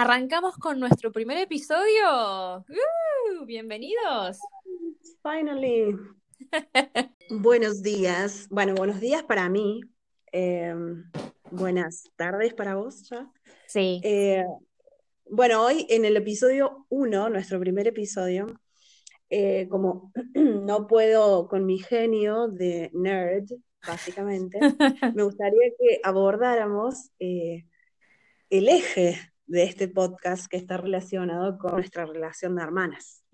Arrancamos con nuestro primer episodio. ¡Uh! bienvenidos. Finally. buenos días. Bueno, buenos días para mí. Em, buenas tardes para vos ya. Sí. Eh, bueno, hoy en el episodio 1, nuestro primer episodio, eh, como no puedo con mi genio de nerd, básicamente, me gustaría que abordáramos eh, el eje de este podcast que está relacionado con nuestra relación de hermanas.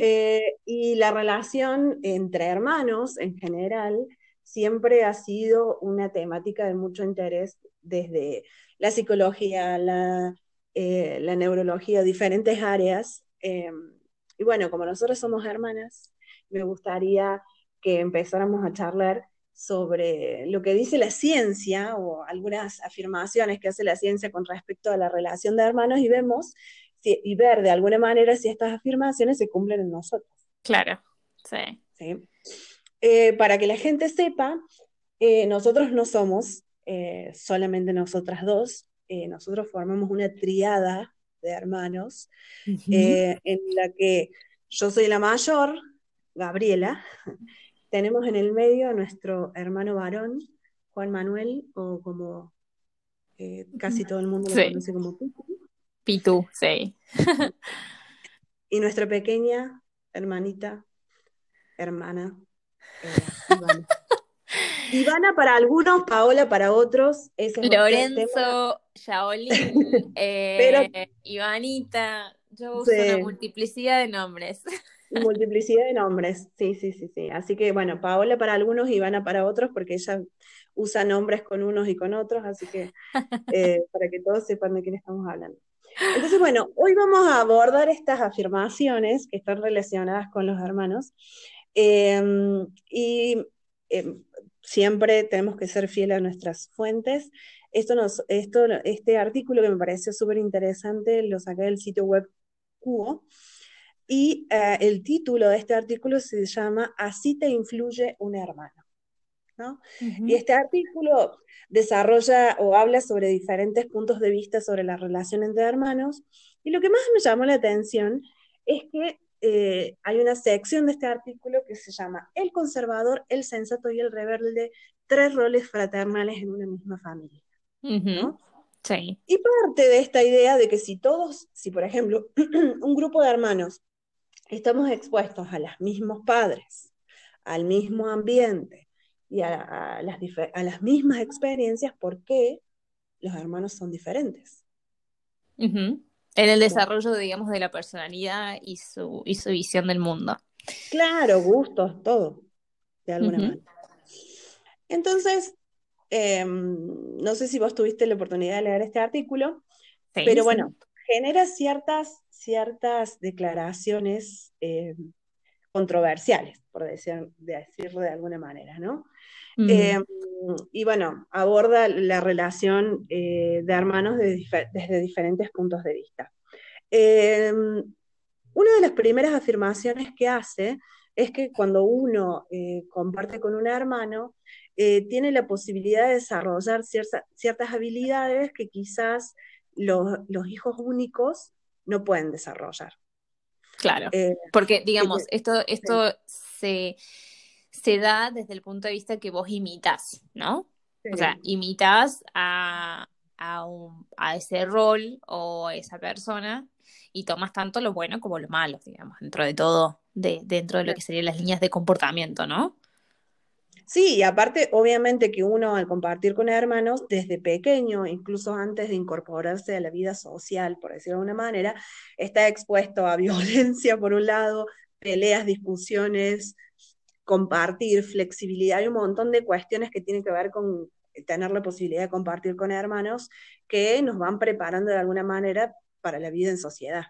Eh, y la relación entre hermanos en general siempre ha sido una temática de mucho interés desde la psicología, la, eh, la neurología, diferentes áreas. Em, y bueno, como nosotros somos hermanas, me gustaría que empezáramos a charlar sobre lo que dice la ciencia o algunas afirmaciones que hace la ciencia con respecto a la relación de hermanos y vemos y ver de alguna manera si estas afirmaciones se cumplen en nosotros. Claro, sí. ¿Sí? Eh, para que la gente sepa, eh, nosotros no somos eh, solamente nosotras dos, nosotros formamos una triada de hermanos en la que yo soy la mayor, Gabriela, tenemos en el medio a nuestro hermano varón, Juan Manuel, o como eh, casi todo el mundo lo conoce como Pitu. Pitu, sí. y nuestra pequeña hermanita, hermana, eh, Ivana. Ivana para algunos, Paola para otros. Lorenzo, Shaolin, eh, Ivanita. Yo uso una multiplicidad de nombres. Multiplicidad de nombres, sí, sí, sí, sí. Así que bueno, Paola para algunos y Ivana para otros, porque ella usa nombres con unos y con otros, así que eh, para que todos sepan de quién estamos hablando. Entonces, bueno, hoy vamos a abordar estas afirmaciones que están relacionadas con los hermanos. Em, y em, siempre tenemos que ser fieles a nuestras fuentes. Esto nos, esto, este artículo que me pareció súper interesante lo saqué del sitio web Cuo y eh, el título de este artículo se llama Así te influye un hermano. ¿no? Y este artículo desarrolla o habla sobre diferentes puntos de vista sobre la relación entre hermanos. Y lo que más me llamó la atención es que eh, hay una sección de este artículo que se llama El conservador, el sensato y el rebelde, tres roles fraternales en una misma familia. Sí. Y parte de esta idea de que si todos, si por ejemplo un grupo de hermanos estamos expuestos a los mismos padres, al mismo ambiente y a, las, a las, mismas experiencias, ¿por qué los hermanos son diferentes? En el desarrollo, digamos, de la personalidad y su, y su visión del mundo. Claro, gustos, todo, de alguna manera. Entonces, em, no sé si vos tuviste la oportunidad de leer este artículo, pero bueno, genera ciertas, ciertas declaraciones eh, controversiales, por decir, decirlo de alguna manera, ¿no? Eh, y bueno, aborda la relación eh, de hermanos desde diferentes puntos de vista. una de las primeras afirmaciones que hace es que cuando uno comparte con un hermano, tiene la posibilidad de desarrollar ciertas habilidades que quizás los, hijos únicos no pueden desarrollar. Claro, eh, porque digamos, esto, esto se, da desde el punto de vista que vos imitas, ¿no? O sea, imitas a, a, ese rol o a esa persona y tomas tanto lo bueno como lo malo, digamos, dentro de todo, de, dentro de lo que serían las líneas de comportamiento, ¿no? Sí, y aparte, obviamente que uno al compartir con hermanos desde pequeño, incluso antes de incorporarse a la vida social, por decirlo de alguna manera, está expuesto a violencia por un lado, peleas, discusiones, compartir, flexibilidad, y un montón de cuestiones que tienen que ver con tener la posibilidad de compartir con hermanos que nos van preparando de alguna manera para la vida en sociedad.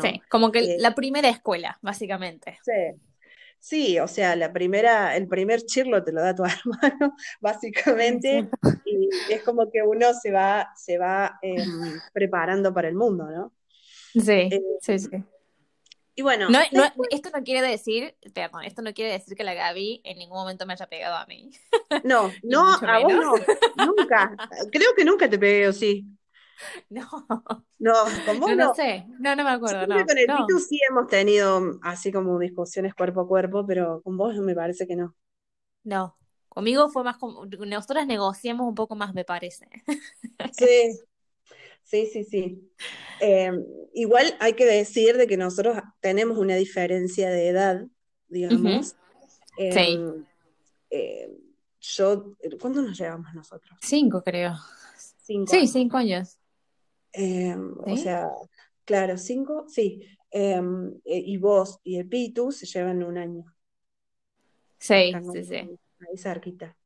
Sí, como que eh, la primera escuela, básicamente. Sí, Sí, o sea, la primera, el primer chirlo te lo da tu hermano, básicamente, y es como que uno se va, se va em, preparando para el mundo, ¿no? Sí, eh, sí, sí. Y bueno, esto no quiere decir, perdón, esto no quiere decir que la Gaby en ningún momento me haya pegado a mí. No, no, a vos no, nunca. Creo que nunca te pegué, o sí. No. No, con vos no. No, sé, no, no me acuerdo. no, con el Pitu sí hemos tenido así como discusiones cuerpo a cuerpo, pero con vos me parece que no. No, conmigo fue más como, nosotras negociamos un poco más, me parece. Sí, sí, sí, sí. Em, igual hay que decir de que nosotros tenemos una diferencia de edad, digamos. sí. Em, em, yo, ¿cuándo nos llevamos nosotros? Cinco, creo. Cinco. Sí, cinco años. O sea, claro, cinco, sí. Eh, y vos y el Pitu se llevan un año. Sí, sí, sí. Ahí cerquita.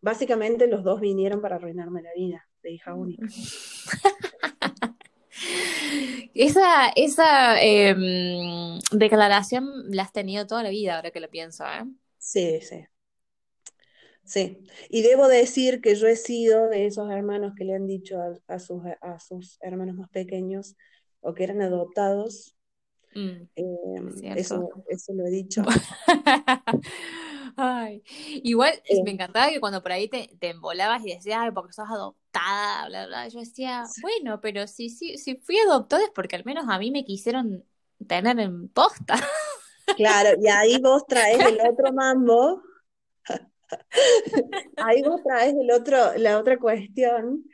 Básicamente los dos vinieron para arruinarme la vida de hija única. esa esa em, declaración la has tenido toda la vida, ahora que lo pienso, ¿eh? Sí, sí. Sí, y debo decir que yo he sido de esos hermanos que le han dicho a, sus, a sus hermanos más pequeños o que eran adoptados. Mm, em, eso, eso lo he dicho. Ay, igual eh. me encantaba que cuando por ahí te, te embolabas y decías, ay, porque sos adoptada, bla, bla, yo decía, bueno, pero si, si, si fui adoptada es porque al menos a mí me quisieron tener en posta. Claro, y ahí vos traes el otro mambo Ahí vos traes el otro, la otra cuestión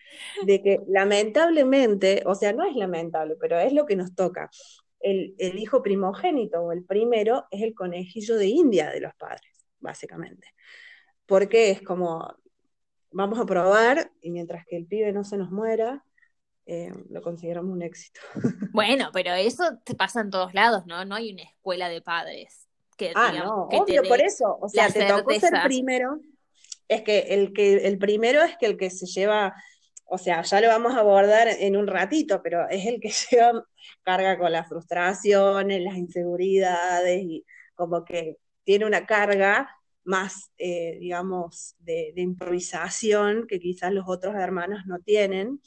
de que lamentablemente, o sea, no es lamentable, pero es lo que nos toca. El, hijo primogénito o el primero es el conejillo de India de los padres, básicamente. Porque es como, vamos a probar y mientras que el pibe no se nos muera, eh, lo consideramos un éxito. Bueno, pero eso te pasa en todos lados, ¿no? No hay una escuela de padres ah, no, obvio, por eso, o sea, te tocó ser primero, es que el, que el primero es que el que se lleva, o sea, ya lo vamos a abordar en un ratito, pero es el que lleva carga con las frustraciones, las inseguridades y como que tiene una carga más, eh, digamos, de, improvisación que quizás los otros hermanos no tienen.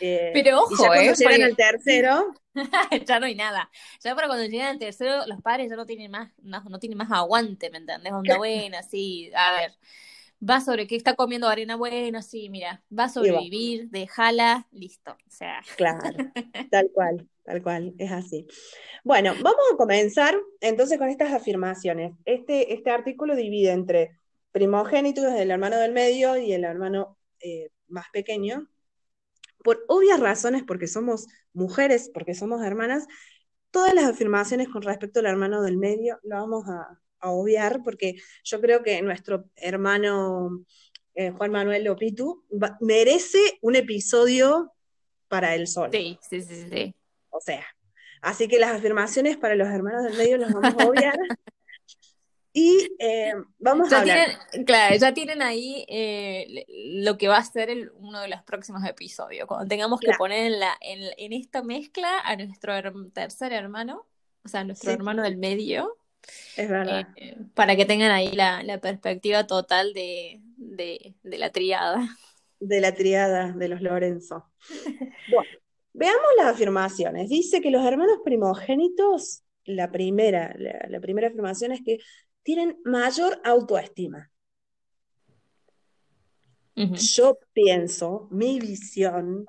Eh, pero ojo, y ya cuando eh, llegan al tercero, ya no hay nada. Ya para cuando llegan al tercero, los padres ya no tienen más, no, tienen más aguante, ¿me entendés? Onda buena, sí, a ver. Va sobre qué está comiendo arena bueno, sí, mira, va a sobrevivir, déjala, listo. O sea. Claro, tal cual, tal cual, es así. Bueno, vamos a comenzar entonces con estas afirmaciones. Este, este artículo divide entre primogénitos, el hermano del medio y el hermano eh, más pequeño, por obvias razones, porque somos mujeres, porque somos hermanas, todas las afirmaciones con respecto al hermano del medio lo vamos a, obviar, porque yo creo que nuestro hermano eh, Juan Manuel Lopitu merece un episodio para él solo. Sí, sí, sí, sí. O sea, así que las afirmaciones para los hermanos del medio las vamos a obviar. Y eh, vamos a hablar. claro, ya tienen ahí eh, lo que va a ser uno de los próximos episodios. Cuando tengamos que poner en, la, en, esta mezcla a nuestro tercer hermano, o sea, nuestro hermano del medio. Es verdad. Eh, para que tengan ahí la, perspectiva total de, la triada. De la triada de los Lorenzo. bueno, veamos las afirmaciones. Dice que los hermanos primogénitos, la primera, la primera afirmación es que tienen mayor autoestima. Yo pienso, mi visión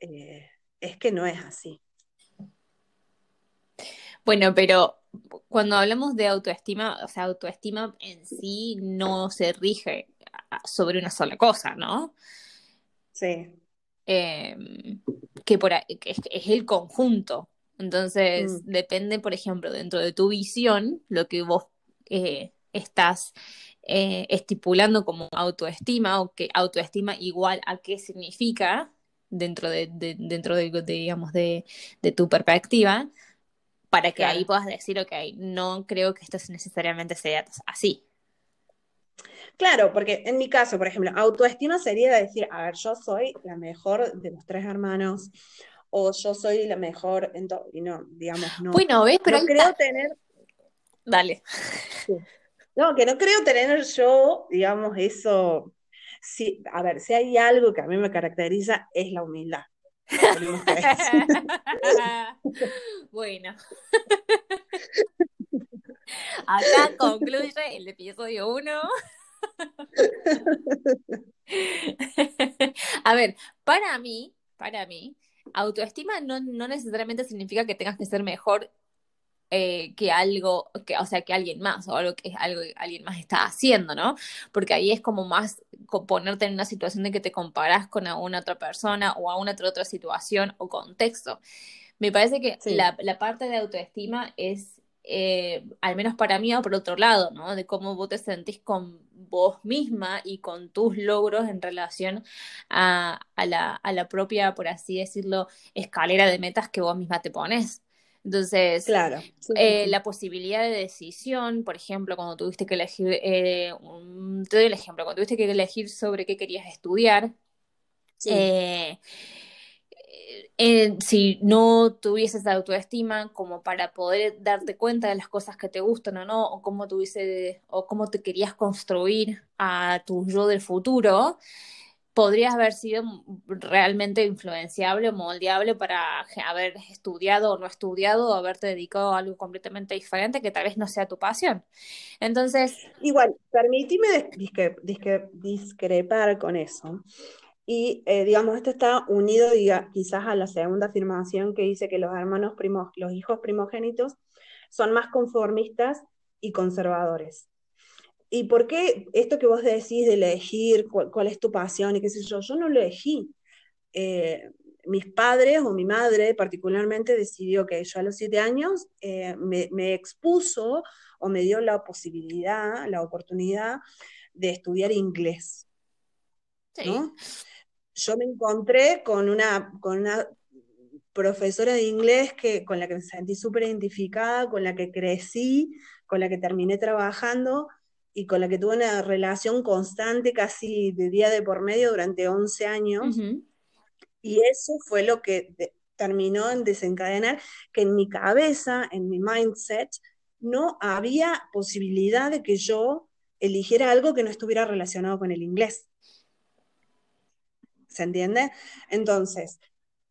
eh, es que no es así. Bueno, pero cuando hablamos de autoestima, o sea, autoestima en sí no se rige sobre una sola cosa, ¿no? Sí. Em, que, por es, el conjunto. Entonces, mm. depende, por ejemplo, dentro de tu visión, lo que vos eh, estás eh, estipulando como autoestima o que autoestima igual a qué significa dentro de, dentro de, digamos de, tu perspectiva para que ahí puedas decir ok no creo que esto necesariamente sea así Claro, porque en mi caso, por ejemplo, autoestima sería decir, a ver, yo soy la mejor de los tres hermanos, o yo soy la mejor, en y no, digamos, no. Bueno, ¿ves? Pero creo tener Dale. No, que no creo tener yo, digamos, eso. Sí, a ver, si hay algo que a mí me caracteriza es la humildad. bueno. Acá concluye el episodio 1. a ver, para mí, para mí, autoestima no, no necesariamente significa que tengas que ser mejor eh, que algo, que, o sea, que alguien más, o algo que algo que alguien más está haciendo, ¿no? Porque ahí es como más ponerte en una situación de que te comparas con alguna otra persona o a una otra, otra situación o contexto. Me parece que la, la, parte de autoestima es, eh, al menos para mí, o por otro lado, ¿no? De cómo vos te sentís con vos misma y con tus logros en relación a, a, la, a la propia, por así decirlo, escalera de metas que vos misma te pones. Entonces, claro, eh, la posibilidad de decisión, por ejemplo, cuando tuviste que elegir, eh, te doy el ejemplo, cuando tuviste que elegir sobre qué querías estudiar, eh, si no tuvieses autoestima como para poder darte cuenta de las cosas que te gustan o no, o cómo tuviese, o cómo te querías construir a tu yo del futuro, podrías haber sido realmente influenciable o moldeable para haber estudiado o no estudiado o haberte dedicado a algo completamente diferente que tal vez no sea tu pasión. Entonces... Igual, permíteme discrepar con eso. Y eh, digamos, esto está unido diga, quizás a la segunda afirmación que dice que los hermanos primos, los hijos primogénitos son más conformistas y conservadores. ¿Y por qué esto que vos decís de elegir cuál, es tu pasión y qué sé yo? Yo no lo elegí. Eh, mis padres o mi madre particularmente decidió que yo a los siete años eh, me, expuso o me dio la posibilidad, la oportunidad de estudiar inglés. Yo me encontré con una, con una profesora de inglés que, con la que me sentí súper identificada, con la que crecí, con la que terminé trabajando y con la que tuve una relación constante casi de día de por medio durante 11 años. Y eso fue lo que terminó en desencadenar que en mi cabeza, en mi mindset, no había posibilidad de que yo eligiera algo que no estuviera relacionado con el inglés. ¿Se entiende? Entonces,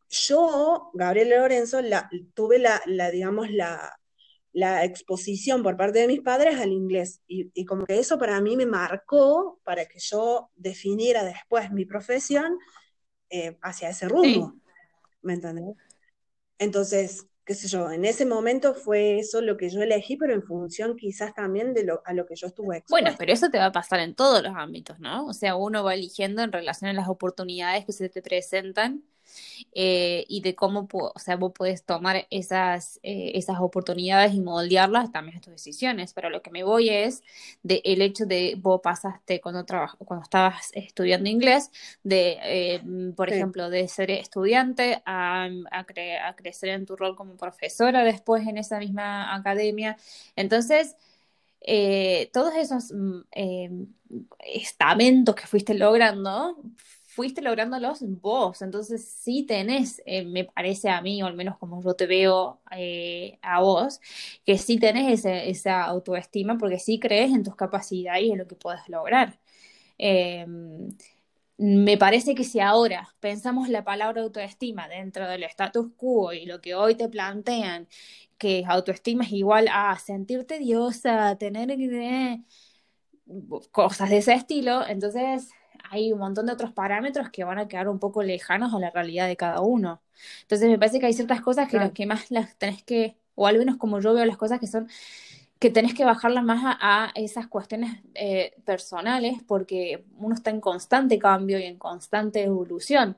yo, Gabriela Lorenzo, la, tuve la, la digamos, la, la exposición por parte de mis padres al inglés. Y, como que eso para mí me marcó para que yo definiera después mi profesión eh, hacia ese rumbo. ¿Me entendés? Entonces, qué sé yo, en ese momento fue eso lo que yo elegí, pero en función quizás también de lo, a lo que yo estuve expuesta. Bueno, pero eso te va a pasar en todos los ámbitos, ¿no? O sea, uno va eligiendo en relación a las oportunidades que se te presentan eh, y de cómo, o sea, vos puedes tomar esas, eh, esas oportunidades y moldearlas también a tus decisiones. Pero lo que me voy es de el hecho de vos pasaste cuando, cuando estabas estudiando inglés, de, eh, por ejemplo, de ser estudiante a, a, crecer en tu rol como profesora después en esa misma academia. Entonces, todos esos mm, estamentos que fuiste logrando fuiste lográndolos vos, entonces sí tenés, eh, me parece a mí, o al menos como yo te veo eh, a vos, que sí tenés esa autoestima porque sí crees en tus capacidades y en lo que puedes lograr. Em, me parece que si ahora pensamos la palabra autoestima dentro del status quo y lo que hoy te plantean, que autoestima es igual a sentirte diosa, tener eh, cosas de ese estilo, entonces hay un montón de otros parámetros que van a quedar un poco lejanos a la realidad de cada uno. Entonces me parece que hay ciertas cosas que las que más las tenés que, o al menos como yo veo las cosas que son, que tenés que bajarlas más a, esas cuestiones eh, personales porque uno está en constante cambio y en constante evolución.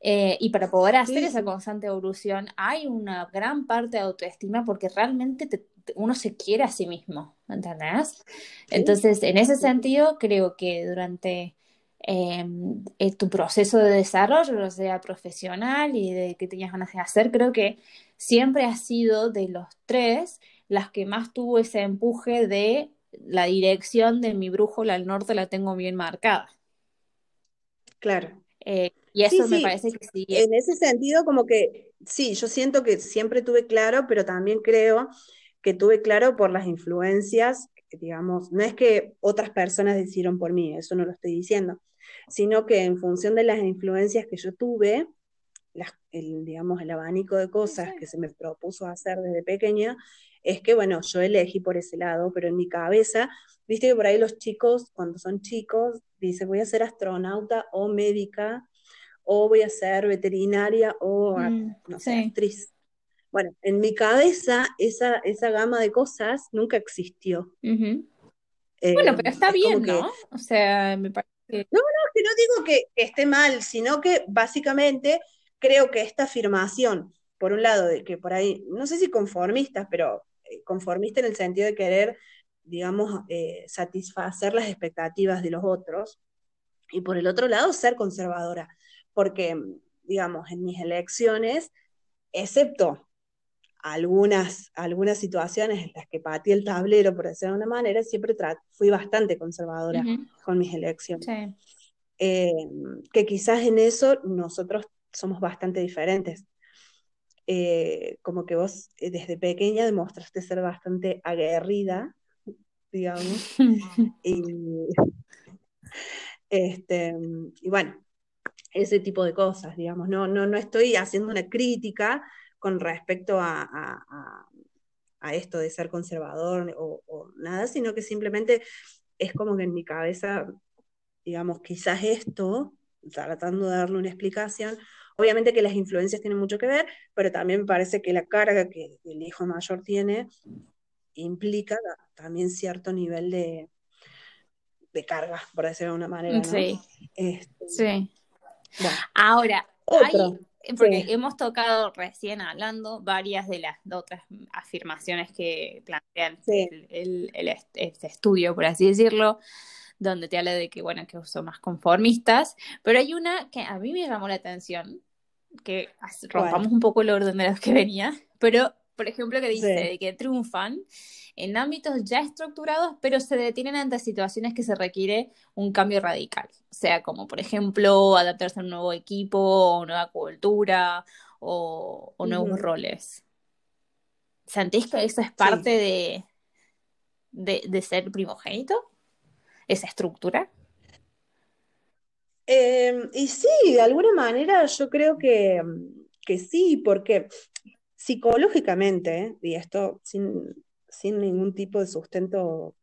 Eh, y para poder hacer esa constante evolución hay una gran parte de autoestima porque realmente uno se quiere a sí mismo, ¿entendés? Entonces, en ese sentido, creo que durante eh, tu proceso de desarrollo, sea profesional y de que tenías ganas de hacer, creo que siempre ha sido de los tres las que más tuvo ese empuje de la dirección de mi brújula al norte la tengo bien marcada. Claro. Eh, y eso me parece que sí. En ese sentido, como que sí, yo siento que siempre tuve claro, pero también creo que tuve claro por las influencias, digamos, no es que otras personas decidieron por mí, eso no lo estoy diciendo, sino que en función de las influencias que yo tuve, el, digamos, el abanico de cosas que se me propuso hacer desde pequeña, es que, bueno, yo elegí por ese lado, pero en mi cabeza, viste que por ahí los chicos, cuando son chicos, dicen, voy a ser astronauta o médica o voy a ser veterinaria o, mm, no sé, actriz. Bueno, en mi cabeza esa, esa gama de cosas nunca existió. bueno, pero está bien, ¿no? O sea, me parece que... No, no, que no digo que, esté mal, sino que básicamente creo que esta afirmación, por un lado, de que por ahí, no sé si conformistas, pero eh, conformista en el sentido de querer, digamos, eh, satisfacer las expectativas de los otros, y por el otro lado, ser conservadora, porque, digamos, en mis elecciones, excepto algunas, algunas situaciones en las que patí el tablero, por decirlo de una manera, siempre fui bastante conservadora con mis elecciones. Eh, que quizás en eso nosotros somos bastante diferentes. Eh, como que vos eh, desde pequeña demostraste ser bastante aguerrida, digamos. y, este, y bueno, ese tipo de cosas, digamos. No, no, no estoy haciendo una crítica con respecto a, esto de ser conservador o, nada, sino que simplemente es como que en mi cabeza, digamos, quizás esto, tratando de darle una explicación, obviamente que las influencias tienen mucho que ver, pero también me parece que la carga que el hijo mayor tiene implica también cierto nivel de, de carga, por decirlo de una manera. Sí. Este, sí. Ahora, otro. Porque hemos tocado recién hablando varias de las otras afirmaciones que plantean el, este estudio, por así decirlo, donde te habla de que, bueno, que son más conformistas, pero hay una que a mí me llamó la atención, que rompamos un poco el orden de los que venía, pero, por ejemplo, que dice de que triunfan en ámbitos ya estructurados, pero se detienen ante situaciones que se requiere un cambio radical. O sea, como por ejemplo adaptarse a un nuevo equipo, o nueva cultura, o, nuevos roles. ¿Sentís que eso es parte de, de, ser primogénito? ¿Esa estructura? Em, y sí, de alguna manera yo creo que, que sí, porque psicológicamente, y esto sin, sin ningún tipo de sustento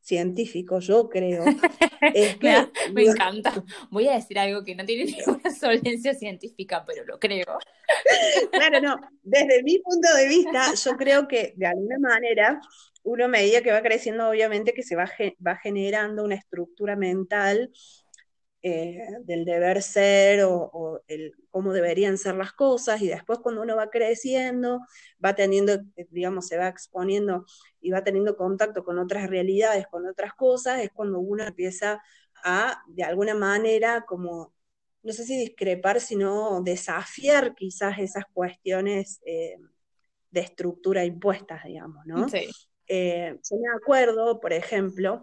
científico, yo creo. me, encanta. Voy a decir algo que no tiene ninguna solvencia científica, pero lo creo. claro, no. Desde mi punto de vista, yo creo que de alguna manera, uno a medida que va creciendo, obviamente que se va, va generando una estructura mental eh, del deber ser o, el, cómo deberían ser las cosas, y después cuando uno va creciendo, va teniendo, eh, digamos, se va exponiendo y va teniendo contacto con otras realidades, con otras cosas, es cuando uno empieza a, de alguna manera, como, no sé si discrepar, sino desafiar quizás esas cuestiones eh, de estructura impuestas, digamos, ¿no? Sí. yo me acuerdo, por ejemplo,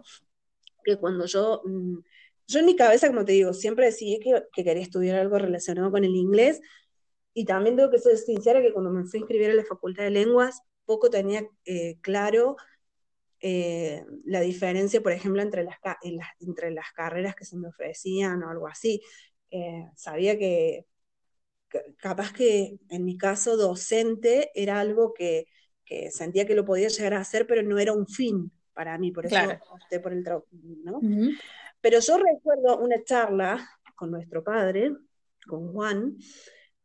que cuando yo... Mm, yo en mi cabeza, como te digo, siempre decidí que, quería estudiar algo relacionado con el inglés y también tengo que ser sincera que cuando me fui a inscribir en la Facultad de Lenguas, poco tenía eh, claro eh, la diferencia, por ejemplo, entre las, entre las carreras que se me ofrecían o algo así. Eh, sabía que, capaz que en mi caso docente era algo que, sentía que lo podía llegar a hacer, pero no era un fin para mí, por eso opté por el trabajo, ¿no? Pero yo recuerdo una charla con nuestro padre, con Juan,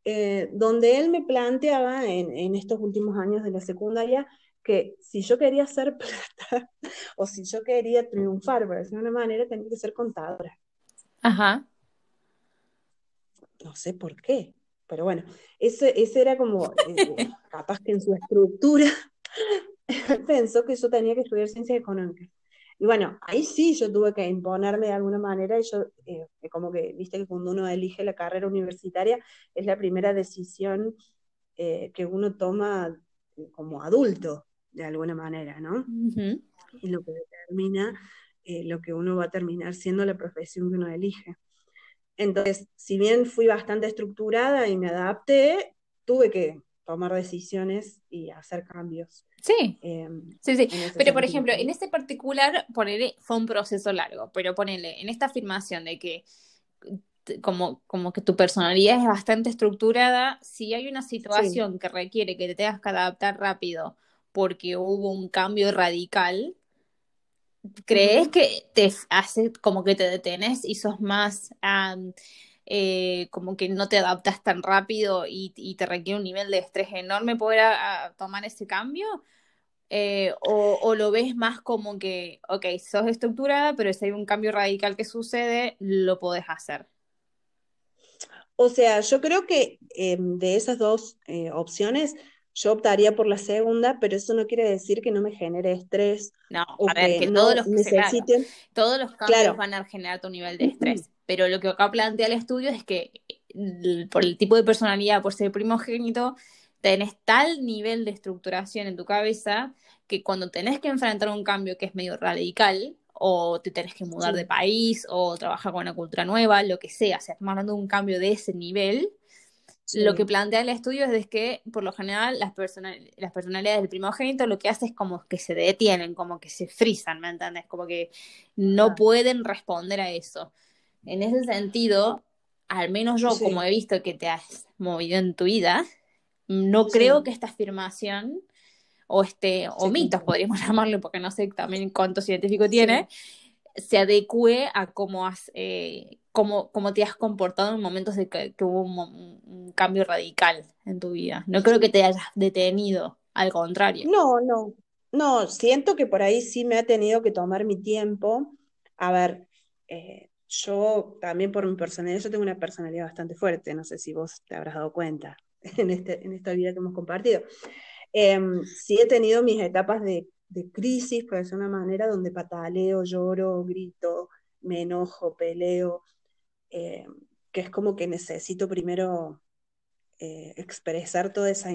eh, donde él me planteaba en, estos últimos años de la secundaria que si yo quería ser plata o si yo quería triunfar, por decirlo de una manera, tenía que ser contadora. Ajá. No sé por qué, pero bueno, ese, ese era como, eh, capaz que en su estructura pensó que yo tenía que estudiar ciencias económicas. Y bueno, ahí sí yo tuve que imponerme de alguna manera y yo, eh, como que, viste que cuando uno elige la carrera universitaria es la primera decisión eh, que uno toma como adulto, de alguna manera, ¿no? Y lo que determina eh, lo que uno va a terminar siendo la profesión que uno elige. Entonces, si bien fui bastante estructurada y me adapté, tuve que tomar decisiones y hacer cambios. Sí, em, sí, sí. Pero, por ejemplo, en este particular, ponele, fue un proceso largo, pero ponele, en esta afirmación de que como, como que tu personalidad es bastante estructurada, si hay una situación que requiere que te tengas que adaptar rápido porque hubo un cambio radical, ¿crees que te hace como que te detenes y sos más eh, como que no te adaptas tan rápido y, te requiere un nivel de estrés enorme poder tomar ese cambio. Eh, o, lo ves más como que, ok, sos estructurada, pero si hay un cambio radical que sucede, lo podés hacer. O sea, yo creo que em, de esas dos eh, opciones, yo optaría por la segunda, pero eso no quiere decir que no me genere estrés. No, a ver, que, todos los necesiten. todos los cambios van a generar tu nivel de estrés. Pero lo que acá plantea el estudio es que por el tipo de personalidad, por ser primogénito, tenés tal nivel de estructuración en tu cabeza que cuando tenés que enfrentar un cambio que es medio radical, o te tenés que mudar de país, o trabajar con una cultura nueva, lo que sea, o sea, estamos hablando de un cambio de ese nivel, lo que plantea el estudio es que, por lo general, las, las personalidades del primogénito lo que hace es como que se detienen, como que se frisan, ¿me entiendes? Como que no pueden responder a eso. En ese sentido, al menos yo, como he visto que te has movido en tu vida, no creo que esta afirmación o este o mitos podríamos llamarlo porque no sé también cuánto científico tiene se adecue a cómo has eh, cómo, te has comportado en momentos de que, hubo un, cambio radical en tu vida. No creo que te hayas detenido al contrario. No no. No siento que por ahí sí me ha tenido que tomar mi tiempo. A ver eh, yo también por mi personalidad, yo tengo una personalidad bastante fuerte, no sé si vos te habrás dado cuenta en, este, en esta vida que hemos compartido. Em, sí he tenido mis etapas de, crisis, por decir una manera, donde pataleo, lloro, grito, me enojo, peleo, em, que es como que necesito primero eh, expresar toda esa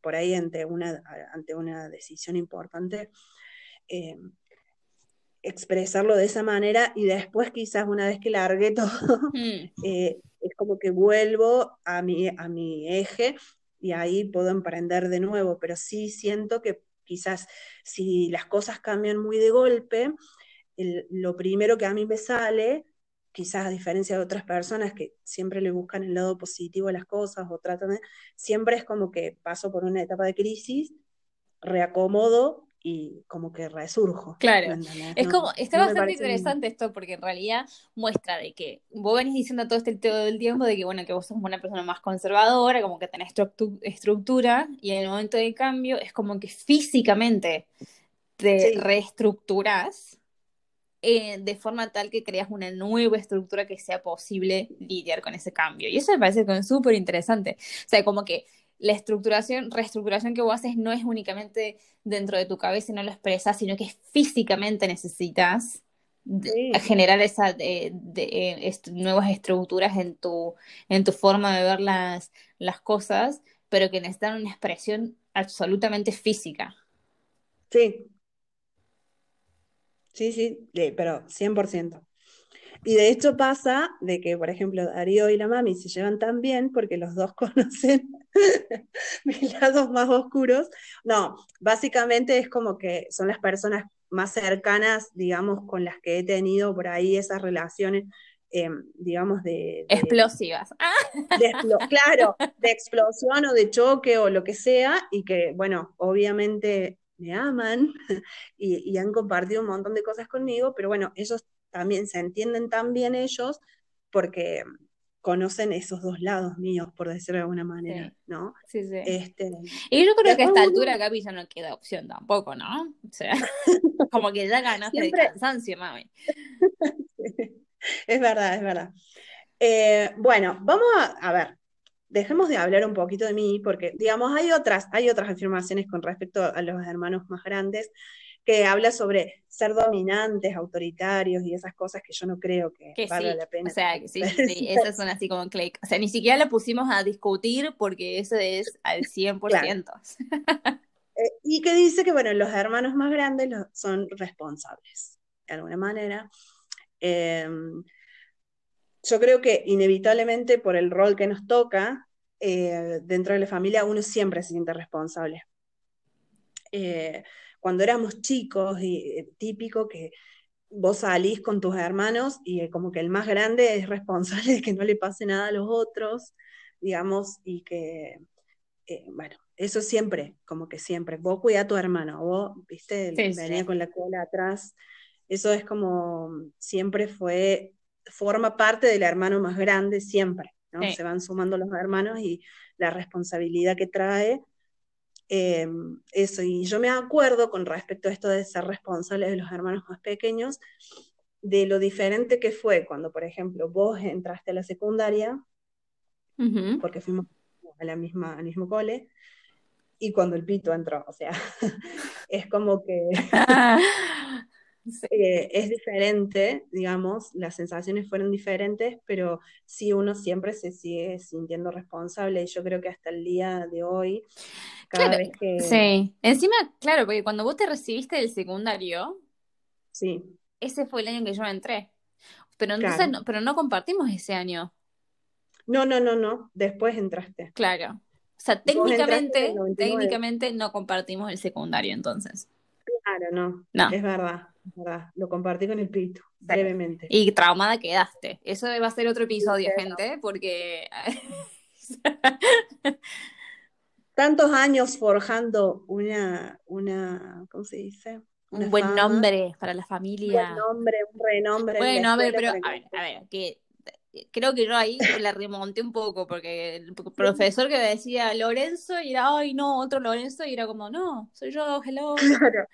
por ahí ante una, ante una decisión importante, em, expresarlo de esa manera y después quizás una vez que largué todo, mm. eh, es como que vuelvo a mi, a mi eje y ahí puedo emprender de nuevo, pero sí siento que quizás si las cosas cambian muy de golpe, lo primero que a mí me sale, quizás a diferencia de otras personas que siempre le buscan el lado positivo a las cosas o tratan de, siempre es como que paso por una etapa de crisis, reacomodo y como que resurjo. Claro, es como, está bastante interesante esto porque en realidad muestra de que vos venís diciendo todo este todo el tiempo de que bueno, que vos sos una persona más conservadora, como que tenés estructura y en el momento de cambio es como que físicamente te reestructuras eh, de forma tal que creas una nueva estructura que sea posible lidiar con ese cambio. Y eso me parece súper interesante. O sea, como que la estructuración, reestructuración que vos haces no es únicamente dentro de tu cabeza y no lo expresas, sino que físicamente necesitas generar esas de, nuevas estructuras en tu, en tu forma de ver las, las cosas, pero que necesitan una expresión absolutamente física. Sí. Sí, sí, pero 100%. Y de hecho pasa de que, por ejemplo, Darío y la mami se llevan tan bien porque los dos conocen mis lados más oscuros. No, básicamente es como que son las personas más cercanas, digamos, con las que he tenido por ahí esas relaciones, em, digamos, de... Explosivas. claro, de explosión o de choque o lo que sea, y que, bueno, obviamente me aman y, y han compartido un montón de cosas conmigo, pero bueno, ellos también se entienden tan bien ellos porque conocen esos dos lados míos, por decirlo de alguna manera, ¿no? Sí, sí. Este, y yo creo que a esta altura, Gaby, ya no queda opción tampoco, ¿no? O sea, como que ya ganaste de cansancio, mami. Es verdad, es verdad. Eh, bueno, vamos a, a, ver, dejemos de hablar un poquito de mí, porque, digamos, hay otras, hay otras afirmaciones con respecto a los hermanos más grandes que habla sobre ser dominantes, autoritarios y esas cosas que yo no creo que, valga la pena. O sea, sí, sí, esas son así como click. O sea, ni siquiera la pusimos a discutir porque eso es al 100%. Eh, y que dice que, bueno, los hermanos más grandes son responsables, de alguna manera. Em, yo creo que inevitablemente por el rol que nos toca eh, dentro de la familia, uno siempre se siente responsable. Eh, cuando éramos chicos, y, eh, típico que vos salís con tus hermanos y eh, como que el más grande es responsable de que no le pase nada a los otros, digamos, y que, eh, bueno, eso siempre, como que siempre, vos cuida a tu hermano, vos, viste, venía con la cola atrás, eso es como, siempre fue forma parte del hermano más grande siempre, ¿no? Se van sumando los hermanos y la responsabilidad que trae. Eh, eso, y yo me acuerdo con respecto a esto de ser responsable de los hermanos más pequeños, de lo diferente que fue cuando, por ejemplo, vos entraste a la secundaria, porque fuimos a la misma, al mismo cole, y cuando el pito entró, o sea, es como que eh, es diferente, digamos, las sensaciones fueron diferentes, pero sí uno siempre se sigue sintiendo responsable y yo creo que hasta el día de hoy, cada vez que... Sí, encima, claro, porque cuando vos te recibiste del secundario, sí. ese fue el año que yo entré, pero entonces no, pero no compartimos ese año. No, no, no, no, después entraste. Claro. O sea, técnicamente, técnicamente no compartimos el secundario entonces. Claro, no. No. Es verdad, verdad. Lo compartí con el pito, brevemente. Y traumada quedaste. Eso va a ser otro episodio, gente, porque. Tantos años forjando una, una, ¿cómo se dice? un buen nombre para la familia. Un buen nombre, un renombre. Buen nombre, pero a ver, a ver, que creo que yo ahí la remonté un poco, porque el profesor que decía Lorenzo y era, ay, no, otro Lorenzo, y era como, no, soy yo, hello.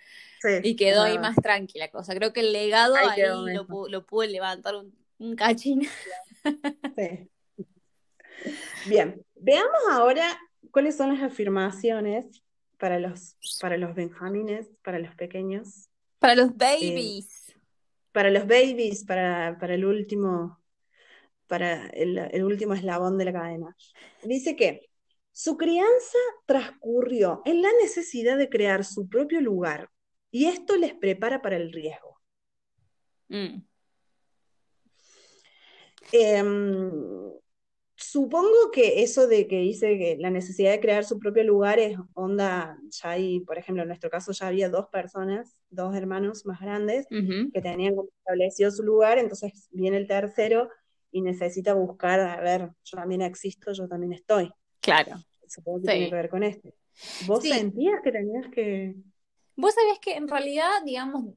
y quedó ahí más tranquila cosa. Creo que el legado ahí, lo, lo, pude levantar un, un cachín. Sí. Bien, veamos ahora cuáles son las afirmaciones para los, para los benjamines, para los pequeños. Para los babies. Eh, para los babies, para, para el último para el, último eslabón de la cadena. Dice que su crianza transcurrió en la necesidad de crear su propio lugar y esto les prepara para el riesgo. Mm. Em, supongo que eso de que dice que la necesidad de crear su propio lugar es onda, ya hay, por ejemplo, en nuestro caso ya había dos personas, dos hermanos más grandes que tenían establecido su lugar, entonces viene el tercero y necesita buscar, a ver, yo también existo, yo también estoy. Claro. Supongo que tiene que ver con esto. ¿Vos sentías que tenías que...? Vos sabés que en realidad, digamos,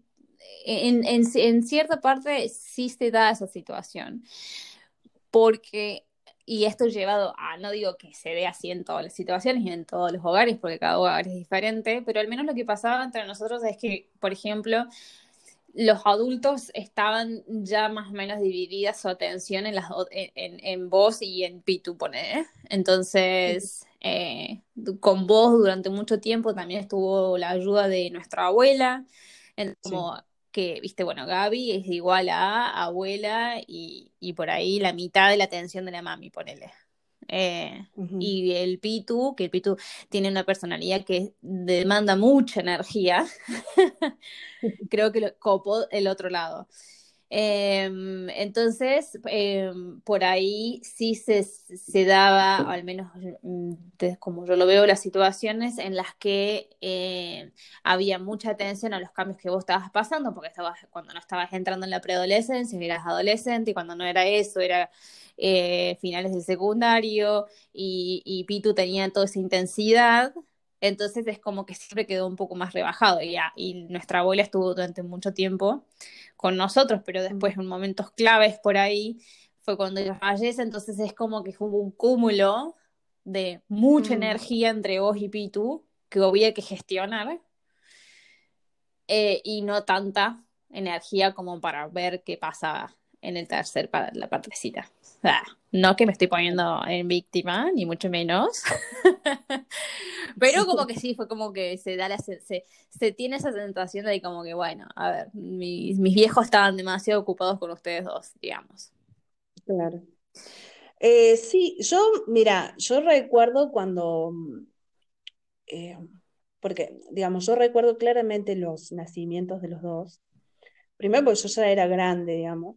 en, en, en cierta parte sí se da esa situación. Porque y esto llevado a, no digo que se dé así en todas las situaciones y en todos los hogares, porque cada hogar es diferente, pero al menos lo que pasaba entre nosotros es que, por ejemplo, los adultos estaban ya más o menos divididas su atención en, las, en, en vos y en Pitu, pone. Entonces, eh, con vos durante mucho tiempo también estuvo la ayuda de nuestra abuela, como que, viste, bueno, Gaby es igual a abuela y, y por ahí la mitad de la atención de la mami, ponele. Eh, y el Pitu, que el Pitu tiene una personalidad que demanda mucha energía, creo que lo copó el otro lado. Em, entonces, em, por ahí sí se, se daba, al menos mm, como yo lo veo, las situaciones en las que eh, había mucha atención a los cambios que vos estabas pasando, porque estabas, cuando no estabas entrando en la preadolescencia, eras adolescente, y cuando no era eso, era eh, finales del secundario, y Pitu tenía toda esa intensidad, entonces es como que siempre quedó un poco más rebajado y, ya, y nuestra abuela estuvo durante mucho tiempo con nosotros, pero después en momentos claves por ahí fue cuando ella fallece, entonces es como que hubo un cúmulo de mucha energía entre vos y Pitu que había que gestionar eh, y no tanta energía como para ver qué pasa en el tercer, para la partecita. no que me estoy poniendo en víctima, ni mucho menos. Pero como que sí, fue como que se da la, se, se, tiene esa sensación de como que, bueno, a ver, mis, mis viejos estaban demasiado ocupados con ustedes dos, digamos. Claro. Eh, sí, yo, mira, yo recuerdo cuando, eh, porque, digamos, yo recuerdo claramente los nacimientos de los dos. Primero porque yo ya era grande, digamos,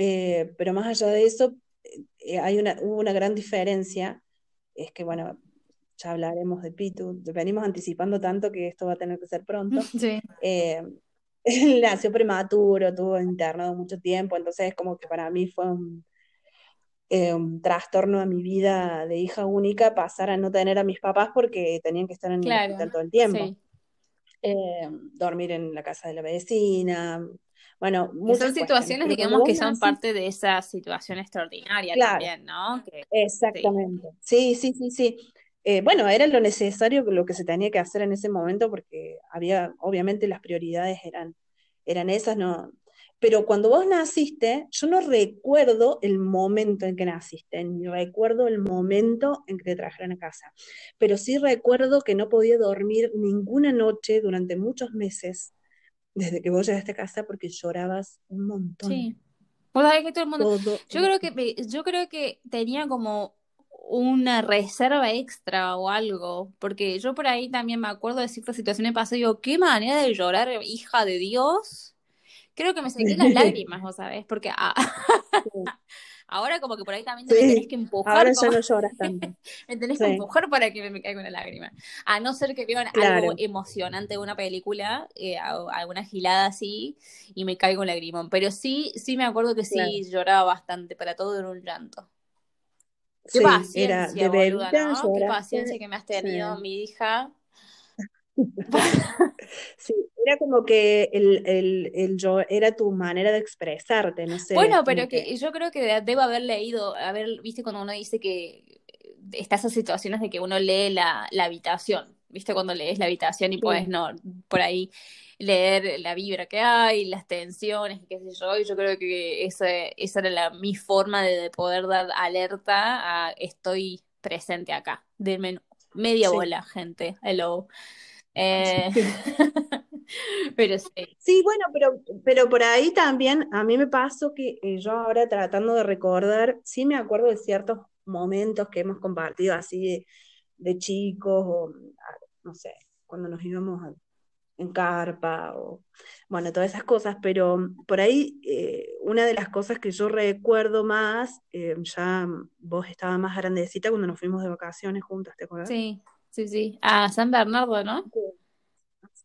eh, pero más allá de eso, eh, hay una, hubo una gran diferencia, es que, bueno, ya hablaremos de Pitu, venimos anticipando tanto que esto va a tener que ser pronto. Sí. Eh, nació prematuro, tuvo internado mucho tiempo, entonces como que para mí fue un, trastorno a mi vida de hija única pasar a no tener a mis papás porque tenían que estar en el hospital todo el tiempo. dormir en la casa de la vecina, Bueno, muchas son situaciones, digamos, que son parte de esa situación extraordinaria también, ¿no? exactamente. Sí, sí, sí, sí. Eh, bueno, era lo necesario, lo que se tenía que hacer en ese momento, porque había, obviamente, las prioridades eran, eran esas, no, pero cuando vos naciste, yo no recuerdo el momento en que naciste, ni recuerdo el momento en que te trajeron a casa, pero sí recuerdo que no podía dormir ninguna noche durante muchos meses desde que vos llegaste a casa porque llorabas un montón. Sí. que todo el mundo... yo, creo que, yo creo que tenía como una reserva extra o algo, porque yo por ahí también me acuerdo de ciertas situaciones pasadas y digo, qué manera de llorar, hija de Dios creo que me saqué las lágrimas, vos sabés, porque ahora como que por ahí también me tenés que empujar. Ahora ya no lloras tanto. me tenés que empujar para que me, caiga una lágrima. A no ser que vean algo emocionante de una película, eh, alguna gilada así, y me caigo un lagrimón. Pero sí, sí me acuerdo que sí lloraba bastante, para todo era un llanto. Qué paciencia, era de boluda, ¿no? Qué paciencia que me has tenido, mi hija. sí, era como que el, el, el, yo era tu manera de expresarte, no sé. Bueno, pero que... yo creo que debo haber leído, haber, viste cuando uno dice que está esas situaciones de que uno lee la, la habitación, viste cuando lees la habitación y puedes no, por ahí leer la vibra que hay, las tensiones, qué sé yo, y yo creo que esa, esa era la, mi forma de, poder dar alerta a estoy presente acá. Denme media bola, gente. Hello. Eh... pero sí. Sí, bueno, pero, pero por ahí también a mí me pasó que eh, yo ahora tratando de recordar, sí me acuerdo de ciertos momentos que hemos compartido así de, chicos, o no sé, cuando nos íbamos en carpa, o bueno, todas esas cosas, pero por ahí eh, una de las cosas que yo recuerdo más, eh, ya vos estabas más grandecita cuando nos fuimos de vacaciones juntas, ¿te acuerdas? Sí. Sí, sí. A San Bernardo, ¿no?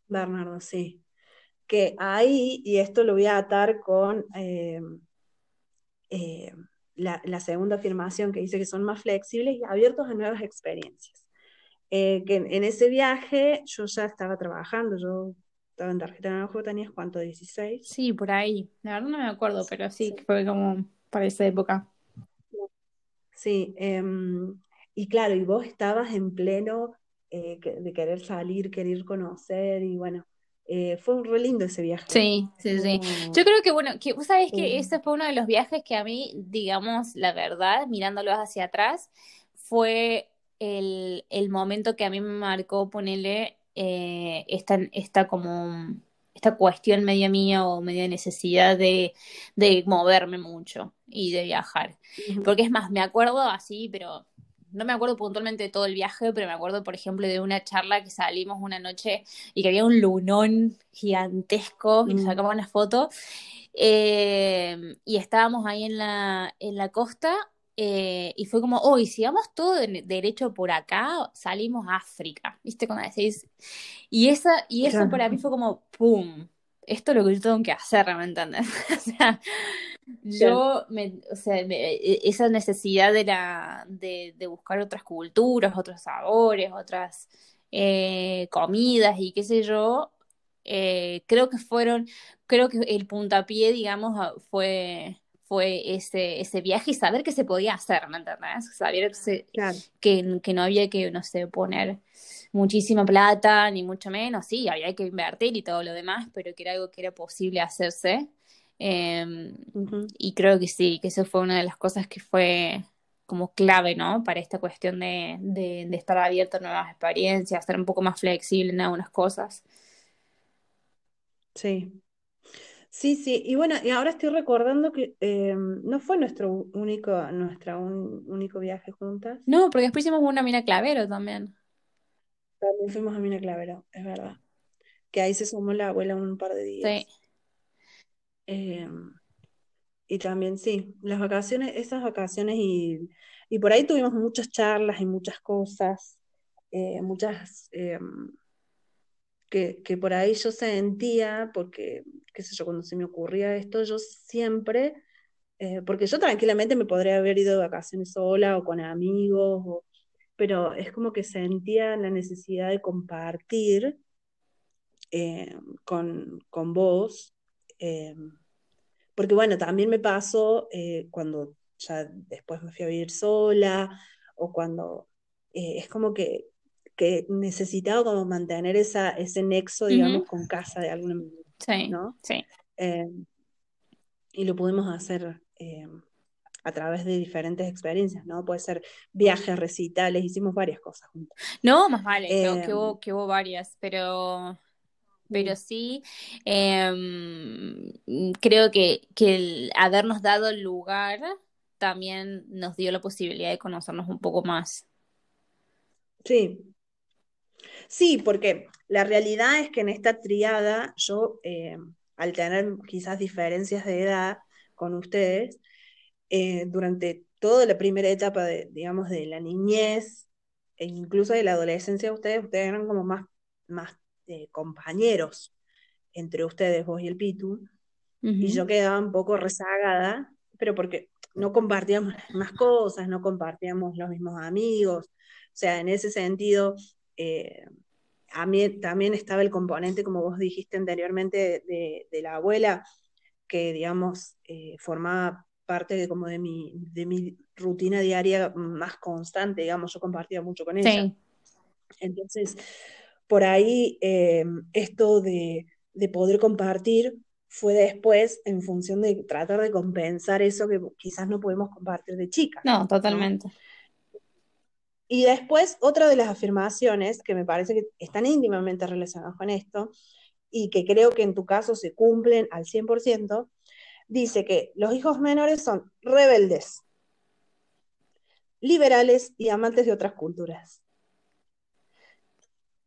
Bernardo, sí. Que ahí, y esto lo voy a atar con eh, eh, la, segunda afirmación que dice que son más flexibles y abiertos a nuevas experiencias. Eh, que en, ese viaje yo ya estaba trabajando, yo estaba en tarjeta de trabajo, ¿tenías cuánto? ¿16? Sí, por ahí. La verdad no me acuerdo, pero sí, fue como para esa época. Sí, em, y claro, y vos estabas en pleno eh, de querer salir, querer conocer, y bueno, eh, fue un re lindo ese viaje. Sí, sí, sí. Yo creo que, bueno, que vos sabés que ese fue uno de los viajes que a mí, digamos, la verdad, mirándolo hacia atrás, fue el, el momento que a mí me marcó ponerle eh, esta, esta como esta cuestión media mía o media necesidad de, de moverme mucho y de viajar. Porque es más, me acuerdo así, pero no me acuerdo puntualmente de todo el viaje, pero me acuerdo, por ejemplo, de una charla que salimos una noche y que había un lunón gigantesco y nos mm. sacamos una foto. Eh, y estábamos ahí en la, en la costa eh, y fue como, oh, y si vamos todo derecho por acá, salimos a África, ¿viste? Cuando decís. Y, esa, y eso para mí fue como, ¡pum! Esto es lo que yo tengo que hacer, ¿me entiendes? o sea, yo, me, o sea, e, esa necesidad de, la, de, buscar otras culturas, otros sabores, otras eh, comidas y qué sé yo, eh, creo que fueron, creo que el puntapié, digamos, ah, fue fue ese, ese viaje y saber qué se podía hacer, ¿me entendés? Saber que, que no había que, no sé, poner muchísima plata, ni mucho menos, sí, había que invertir y todo lo demás, pero que era algo que era posible hacerse Em, y creo que sí, que eso fue una de las cosas que fue como clave, ¿no? Para esta cuestión de, de, estar abierto a nuevas experiencias, ser un poco más flexible en algunas cosas. Sí. Sí, sí, y bueno, y ahora estoy recordando que em, no fue nuestro único, nuestra único viaje juntas. No, porque después hicimos una mina clavero también. También fuimos a mina clavero, es verdad. Que ahí se sumó la abuela un par de días. Sí. Eh, y también sí, las vacaciones, esas vacaciones y, y, por ahí tuvimos muchas charlas y muchas cosas, eh, muchas eh, que, que, por ahí yo sentía, porque, qué sé yo, cuando se me ocurría esto, yo siempre, porque yo tranquilamente me podría haber ido de vacaciones sola o con amigos, pero es como que sentía la necesidad de compartir con, con vos eh, porque bueno, también me pasó eh, cuando ya después me fui a vivir sola o cuando eh, es como que, que, necesitaba como mantener esa, ese nexo, digamos, con casa de alguna manera. Sí, ¿no? sí. Eh, y lo pudimos hacer a través de diferentes experiencias, ¿no? Puede ser viajes, recitales, hicimos varias cosas juntos. No, más vale, que, hubo, que hubo varias, pero pero sí em, creo que, que el habernos dado el lugar también nos dio la posibilidad de conocernos un poco más. Sí. Sí, porque la realidad es que en esta triada yo, eh, al tener quizás diferencias de edad con ustedes, eh, durante toda la primera etapa de, digamos, de la niñez e incluso de la adolescencia de ustedes, ustedes eran como más, más eh, compañeros entre ustedes, vos y el Pitu, y yo quedaba un poco rezagada, pero porque no compartíamos más cosas, no compartíamos los mismos amigos, o sea, en ese sentido, eh, a mí también estaba el componente, como vos dijiste anteriormente, de, la abuela, que, digamos, eh, formaba parte de, como de mi, de mi rutina diaria más constante, digamos, yo compartía mucho con ella. Entonces, por ahí, eh, esto de, de poder compartir fue después en función de tratar de compensar eso que quizás no podemos compartir de chica. No, totalmente. Y después, otra de las afirmaciones que me parece que están íntimamente relacionadas con esto y que creo que en tu caso se cumplen al 100%, dice que los hijos menores son rebeldes, liberales y amantes de otras culturas.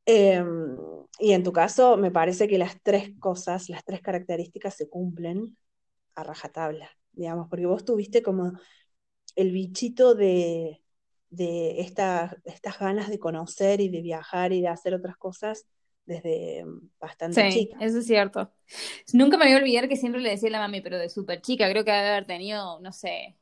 Em, y en tu caso, me parece que las tres cosas, las tres características se cumplen a rajatabla, digamos, porque vos tuviste como el bichito de, de estas ganas de conocer y de viajar y de hacer otras cosas desde bastante sí, Eso es cierto. Nunca me voy a olvidar que siempre le decía a la mami, pero de súper chica, creo que debe haber tenido, no sé,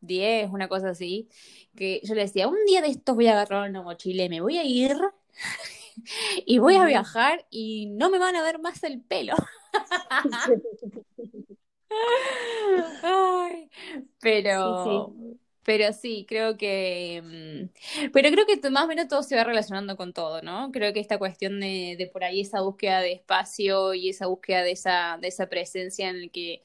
10, una cosa así, que yo le decía, un día de estos voy a agarrar una mochila y me voy a ir y voy a viajar y no me van a ver más el pelo. pero, pero sí, creo que, mm, pero creo que más o menos todo se va relacionando con todo, ¿no? Creo que esta cuestión de, de por ahí esa búsqueda de espacio y esa búsqueda de esa, de esa presencia en el que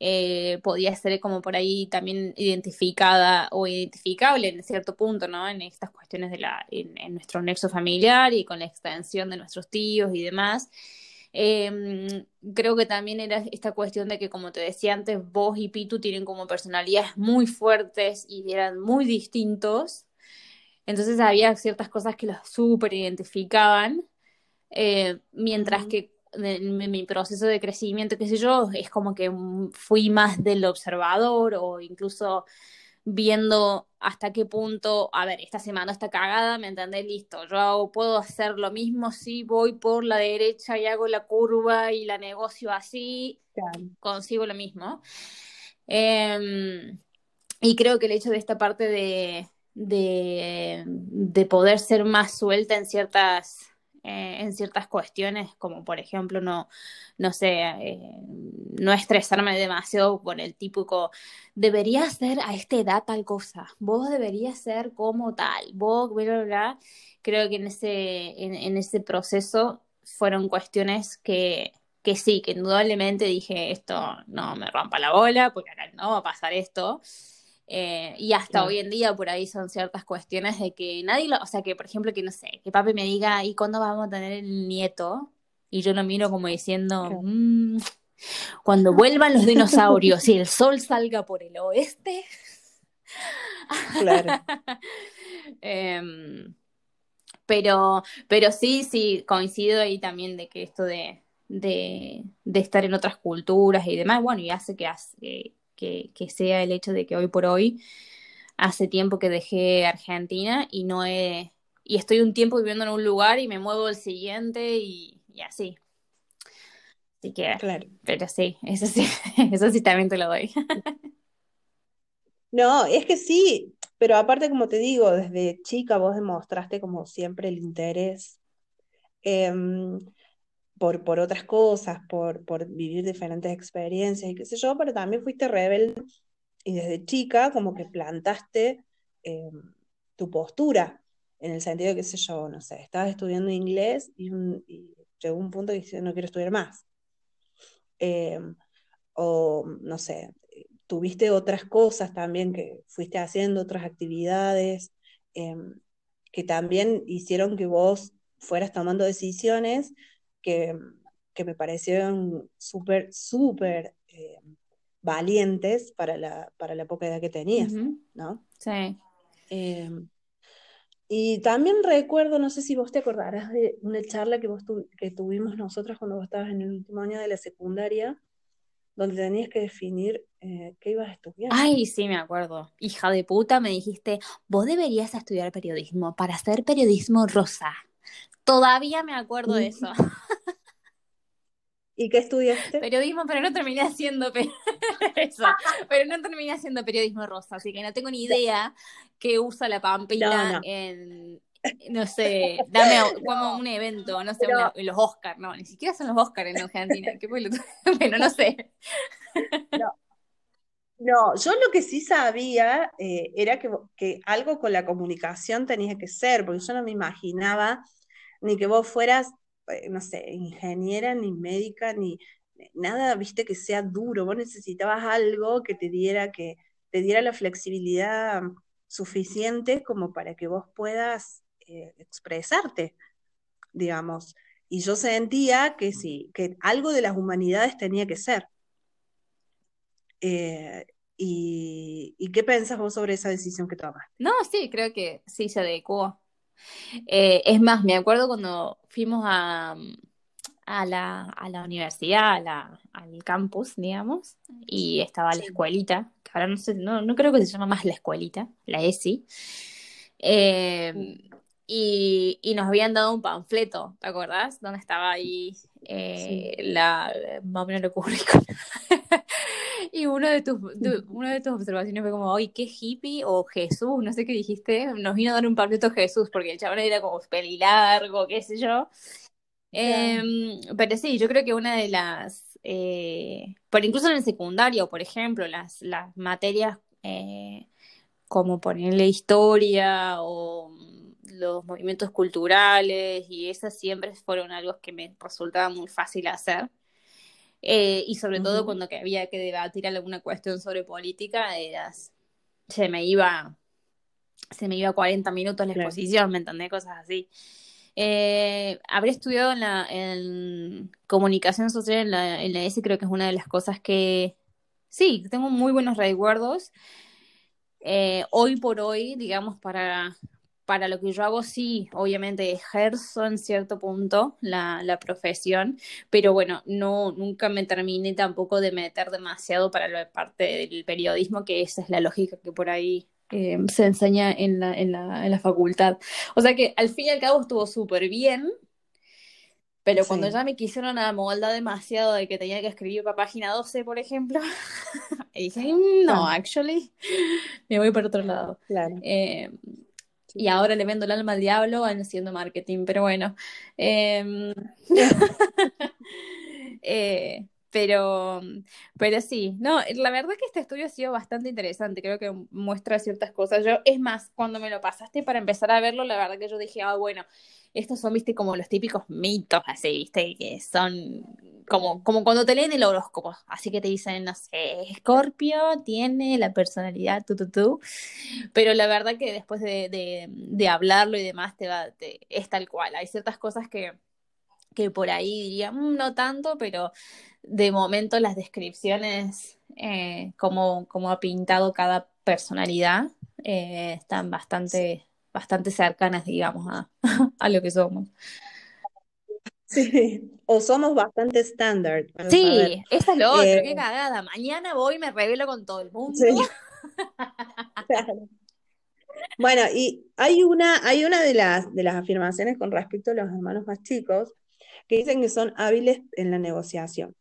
eh, podía ser como por ahí también identificada o identificable en cierto punto, ¿no? En estas cuestiones de la, en, nuestro nexo familiar y con la extensión de nuestros tíos y demás. Em, creo que también era esta cuestión de que, como te decía antes, vos y Pitu tienen como personalidades muy fuertes y eran muy distintos. Entonces había ciertas cosas que los súper identificaban, eh, mientras que en mi proceso de crecimiento, qué sé yo, es como que fui más del observador o incluso viendo hasta qué punto, a ver, esta semana está cagada, ¿me entendés? Listo, yo puedo hacer lo mismo si voy por la derecha y hago la curva y la negocio así, consigo lo mismo. Em, y creo que el hecho de esta parte de, de, de poder ser más suelta en ciertas eh, en ciertas cuestiones, como por ejemplo, no, no sé, eh, no estresarme demasiado con el típico, debería ser a esta edad tal cosa, vos deberías ser como tal, vos, Creo que en ese, en, ese proceso fueron cuestiones que, que sí, que indudablemente dije, esto no me rompa la bola, porque acá no va a pasar esto. Eh, y hasta hoy en día por ahí son ciertas cuestiones de que nadie lo, o sea, que por ejemplo, que no sé, que papi me diga, ¿y cuándo vamos a tener el nieto? Y yo lo miro como diciendo, mm, cuando vuelvan los dinosaurios y el sol salga por el oeste. Claro. Em, pero, pero sí, sí, coincido ahí también de que esto de, de, de estar en otras culturas y demás, bueno, y hace que, hace, que, sea el hecho de que hoy por hoy hace tiempo que dejé Argentina y no he y estoy un tiempo viviendo en un lugar y me muevo al siguiente y, así. Así que, claro. pero sí, eso sí, eso sí también te lo doy. No, es que sí, pero aparte, como te digo, desde chica vos demostraste como siempre el interés. Em, por, por otras cosas, por, por vivir diferentes experiencias y qué sé yo, pero también fuiste rebelde y desde chica como que plantaste eh, tu postura, en el sentido de, qué sé yo, no sé, estabas estudiando inglés y, llegó un punto que dices, no quiero estudiar más. Eh, o, no sé, tuviste otras cosas también que fuiste haciendo, otras actividades, eh, que también hicieron que vos fueras tomando decisiones que, me parecieron súper, súper eh, valientes para la, para la poca edad que tenías, ¿no? Sí. Em, y también recuerdo, no sé si vos te acordarás de una charla que, vos que tuvimos nosotros cuando vos estabas en el último año de la secundaria, donde tenías que definir eh, qué ibas a estudiar. Ay, sí, me acuerdo. Hija de puta, me dijiste, vos deberías estudiar periodismo para hacer periodismo rosa. Todavía me acuerdo de eso. ¿Y qué estudiaste? Periodismo, pero no terminé haciendo eso, pero no terminé haciendo periodismo rosa, así que no tengo ni idea qué usa la Pampina en, no sé, dame como un evento, no sé, los Oscars, no, ni siquiera son los Oscars en Argentina, qué bueno, no sé. No. yo lo que sí sabía eh, era que, que, algo con la comunicación tenía que ser, porque yo no me imaginaba ni que vos fueras no sé, ingeniera, ni médica, ni nada, viste, que sea duro. Vos necesitabas algo que te diera, que te diera la flexibilidad suficiente como para que vos puedas eh, expresarte, digamos. Y yo sentía que sí, que algo de las humanidades tenía que ser. Eh, y, qué pensás vos sobre esa decisión que tomaste? No, sí, creo que sí se adecuó eh, es más, me acuerdo cuando fuimos a, a, la, a la universidad, al campus, digamos, y estaba la escuelita, que ahora no sé, no, no, creo que se llama más la escuelita, la ESI. Eh, y, y, nos habían dado un panfleto, ¿te acordás? Donde estaba ahí eh, la, más o menos y uno de tus, una de tus observaciones fue como, ay, qué hippie, o Jesús, no sé qué dijiste, nos vino a dar un panfleto Jesús, porque el chabón era como pelilargo, qué sé yo. Em, pero sí, yo creo que una de las, eh, por incluso en el secundario, por ejemplo, las, las materias eh, como ponerle historia o los movimientos culturales y esas siempre fueron algo que me resultaba muy fácil hacer. Eh, y sobre todo cuando que había que debatir alguna cuestión sobre política, eras, se me iba se me iba 40 minutos la exposición, ¿me entendés? Cosas así. Eh, habré estudiado en la en comunicación social en la, en la ESI, creo que es una de las cosas que sí, tengo muy buenos recuerdos. Eh, hoy por hoy, digamos, para, para lo que yo hago, sí, obviamente ejerzo en cierto punto la, profesión, pero bueno, no, nunca me terminé tampoco de meter demasiado para la parte del periodismo, que esa es la lógica que por ahí eh, se enseña en la, en, la, en la facultad. O sea que al fin y al cabo estuvo súper bien, pero cuando ya me quisieron amoldar demasiado de que tenía que escribir para página 12, por ejemplo, dije, mm, no, actually, me voy para otro lado. Claro. Eh, y ahora le vendo el alma al diablo haciendo marketing, pero bueno. Em, eh, pero, pero sí, no, la verdad que este estudio ha sido bastante interesante, creo que muestra ciertas cosas. Yo, es más, cuando me lo pasaste para empezar a verlo, la verdad que yo dije, ah, bueno, estos son, viste, como los típicos mitos, así, viste, que son como, como cuando te leen el horóscopo, así que te dicen, no sé, Scorpio tiene la personalidad, tú, tú, tú, pero la verdad que después de, de, hablarlo y demás, te va, es tal cual, hay ciertas cosas que, que por ahí diría, mm, no tanto, pero de momento las descripciones, eh, como, como ha pintado cada personalidad, eh, están bastante bastante cercanas, digamos, a, a lo que somos. Sí, o somos bastante estándar. Sí, esa es lo otro, qué eh, cagada. Mañana voy y me revelo con todo el mundo. Bueno, y hay una, hay una de las, de las afirmaciones con respecto a los hermanos más chicos que dicen que son hábiles en la negociación.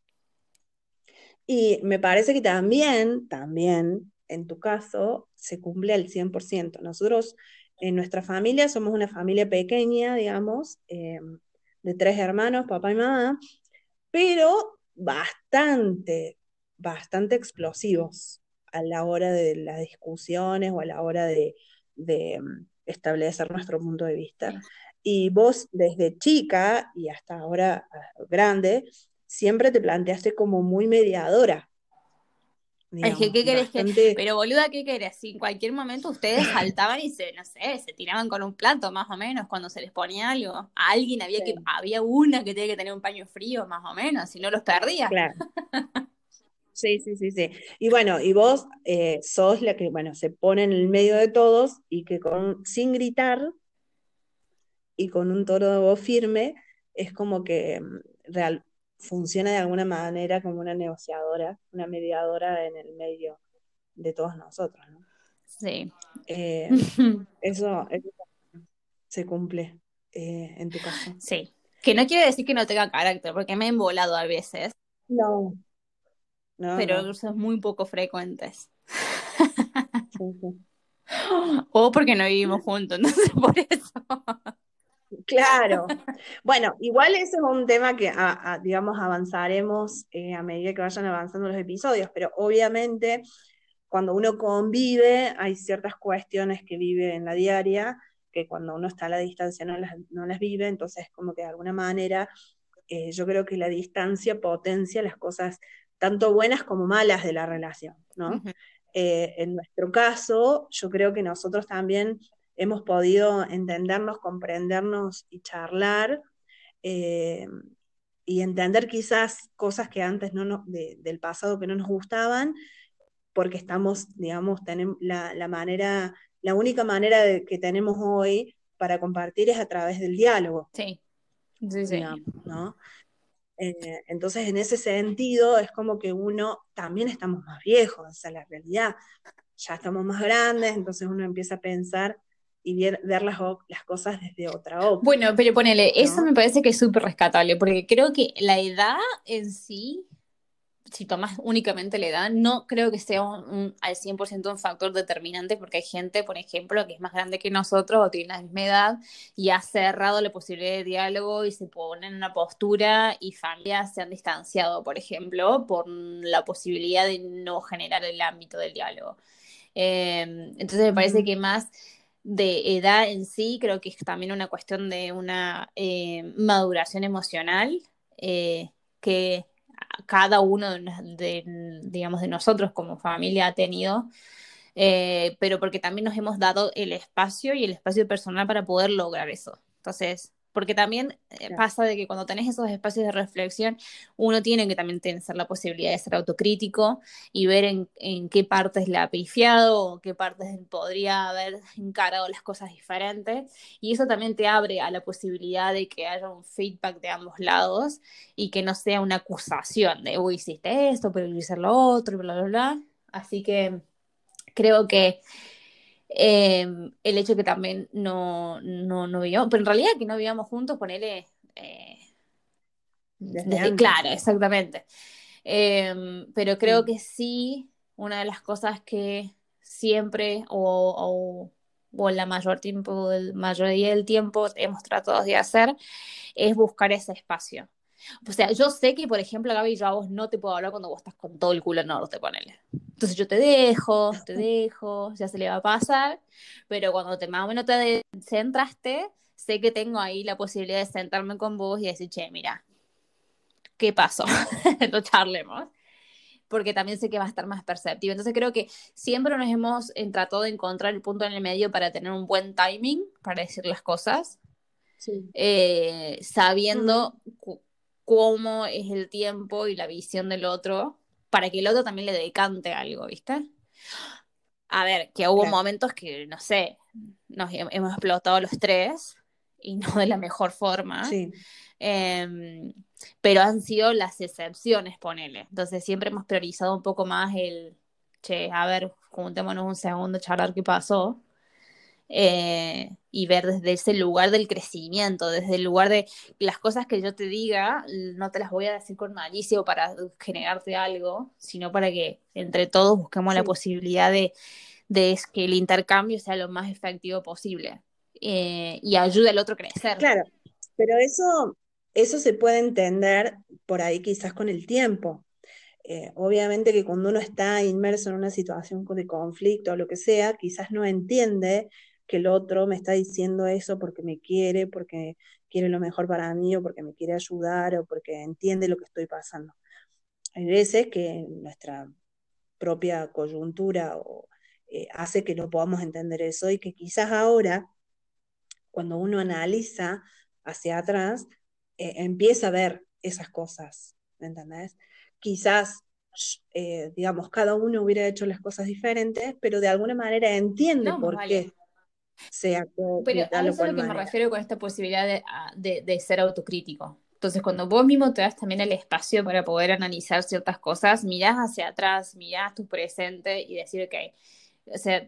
Y me parece que también, también, en tu caso, se cumple al 100%. Nosotros en nuestra familia somos una familia pequeña, digamos, eh, de tres hermanos, papá y mamá, pero bastante, bastante explosivos a la hora de las discusiones o a la hora de, mm, establecer nuestro punto de vista. Y vos desde chica y hasta ahora ah, grande, siempre te planteaste como muy mediadora ¿qué querés que? Pero boluda, ¿qué querés? Si en cualquier momento ustedes saltaban y se, no sé, se tiraban con un plato, más o menos, cuando se les ponía algo. A alguien había que, había una que tenía que tener un paño frío, más o menos, si no los perdía. Claro. Sí, sí, sí, sí. Y bueno, y vos eh, sos la que, bueno, se pone en el medio de todos y que con, sin gritar y con un toro de voz firme, es como que mm, real, funciona de alguna manera como una negociadora, una mediadora en el medio de todos nosotros, ¿no? Sí. Eh, eso, se cumple eh, en tu caso. Sí. Que no quiere decir que no tenga carácter, porque me he embolado a veces. No. pero no. son muy poco frecuentes. O porque no vivimos juntos, entonces por eso. Claro. Bueno, igual ese es un tema que, digamos, avanzaremos eh, a medida que vayan avanzando los episodios, pero obviamente cuando uno convive hay ciertas cuestiones que vive en la diaria que cuando uno está a la distancia no las, no las vive, entonces como que de alguna manera eh, yo creo que la distancia potencia las cosas tanto buenas como malas de la relación, ¿no? Eh, en nuestro caso, yo creo que nosotros también hemos podido entendernos, comprendernos y charlar eh, y entender quizás cosas que antes no del pasado que no nos gustaban, porque estamos, digamos, tenemos la, manera, la única manera que tenemos hoy para compartir es a través del diálogo. Sí, sí, sí. ¿no? Eh, entonces, en ese sentido, es como que uno también estamos más viejos, o sea, la realidad, ya estamos más grandes, entonces uno empieza a pensar y ver, las, las, cosas desde otra óptica. Bueno, pero ponele, eso me parece que es súper rescatable, porque creo que la edad en sí, si tomas únicamente la edad, no creo que sea un, al 100% un factor determinante, porque hay gente, por ejemplo, que es más grande que nosotros o tiene la misma edad y ha cerrado la posibilidad de diálogo y se pone en una postura y familias se han distanciado, por ejemplo, por la posibilidad de no generar el ámbito del diálogo. Eh, entonces me parece que más de edad en sí, creo que es también una cuestión de una eh, maduración emocional eh, que cada uno de, digamos, de nosotros como familia ha tenido, eh, pero porque también nos hemos dado el espacio y el espacio personal para poder lograr eso. Entonces, porque también eh, pasa de que cuando tenés esos espacios de reflexión, uno tiene que también tener la posibilidad de ser autocrítico y ver en, en qué partes le ha pifiado o qué partes podría haber encarado las cosas diferentes. Y eso también te abre a la posibilidad de que haya un feedback de ambos lados y que no sea una acusación de, uy, hiciste esto, pero hice lo otro, bla, bla, bla. Así que creo que Em, el hecho que también no, no, no vivíamos, pero en realidad que no vivíamos juntos, ponele... Eh, claro, exactamente. Em, pero creo que sí, una de las cosas que siempre o, o, la mayor tiempo, el mayoría del tiempo hemos tratado de hacer es buscar ese espacio. O sea, yo sé que, por ejemplo, Gaby, yo a vos no te puedo hablar cuando vos estás con todo el culo en norte, ponele. Entonces yo te dejo, te dejo, ya se le va a pasar, pero cuando te más o menos te centraste, sé que tengo ahí la posibilidad de sentarme con vos y decir, che, mira, ¿qué pasó? no charlemos. Porque también sé que va a estar más perceptivo. Entonces creo que siempre nos hemos tratado de encontrar el punto en el medio para tener un buen timing para decir las cosas. Eh, sabiendo cómo es el tiempo y la visión del otro, para que el otro también le decante algo, ¿viste? A ver, que hubo momentos que, no sé, nos hemos explotado los tres y no de la mejor forma. Sí. Em, pero han sido las excepciones, ponele. Entonces siempre hemos priorizado un poco más el, che, a ver, juntémonos un segundo, charlar qué pasó. Eh, y ver desde ese lugar del crecimiento, desde el lugar de las cosas que yo te diga, no te las voy a decir con malicia o para generarte algo, sino para que entre todos busquemos la posibilidad de, de, que el intercambio sea lo más efectivo posible eh, y ayude al otro a crecer. Claro, pero eso, eso se puede entender por ahí quizás con el tiempo. Eh, obviamente que cuando uno está inmerso en una situación de conflicto o lo que sea, quizás no entiende que el otro me está diciendo eso porque me quiere, porque quiere lo mejor para mí o porque me quiere ayudar o porque entiende lo que estoy pasando. Hay veces que nuestra propia coyuntura eh, hace que no podamos entender eso y que quizás ahora, cuando uno analiza hacia atrás, eh, empieza a ver esas cosas, ¿me entendés? Quizás, eh, digamos, cada uno hubiera hecho las cosas diferentes, pero de alguna manera entiende por qué sea Pero a eso es lo que me refiero con esta posibilidad ah, de, ser autocrítico. Entonces, cuando vos mismo te das también el espacio para poder analizar ciertas cosas, mirás hacia atrás, mirás tu presente y decir, ok, o sea,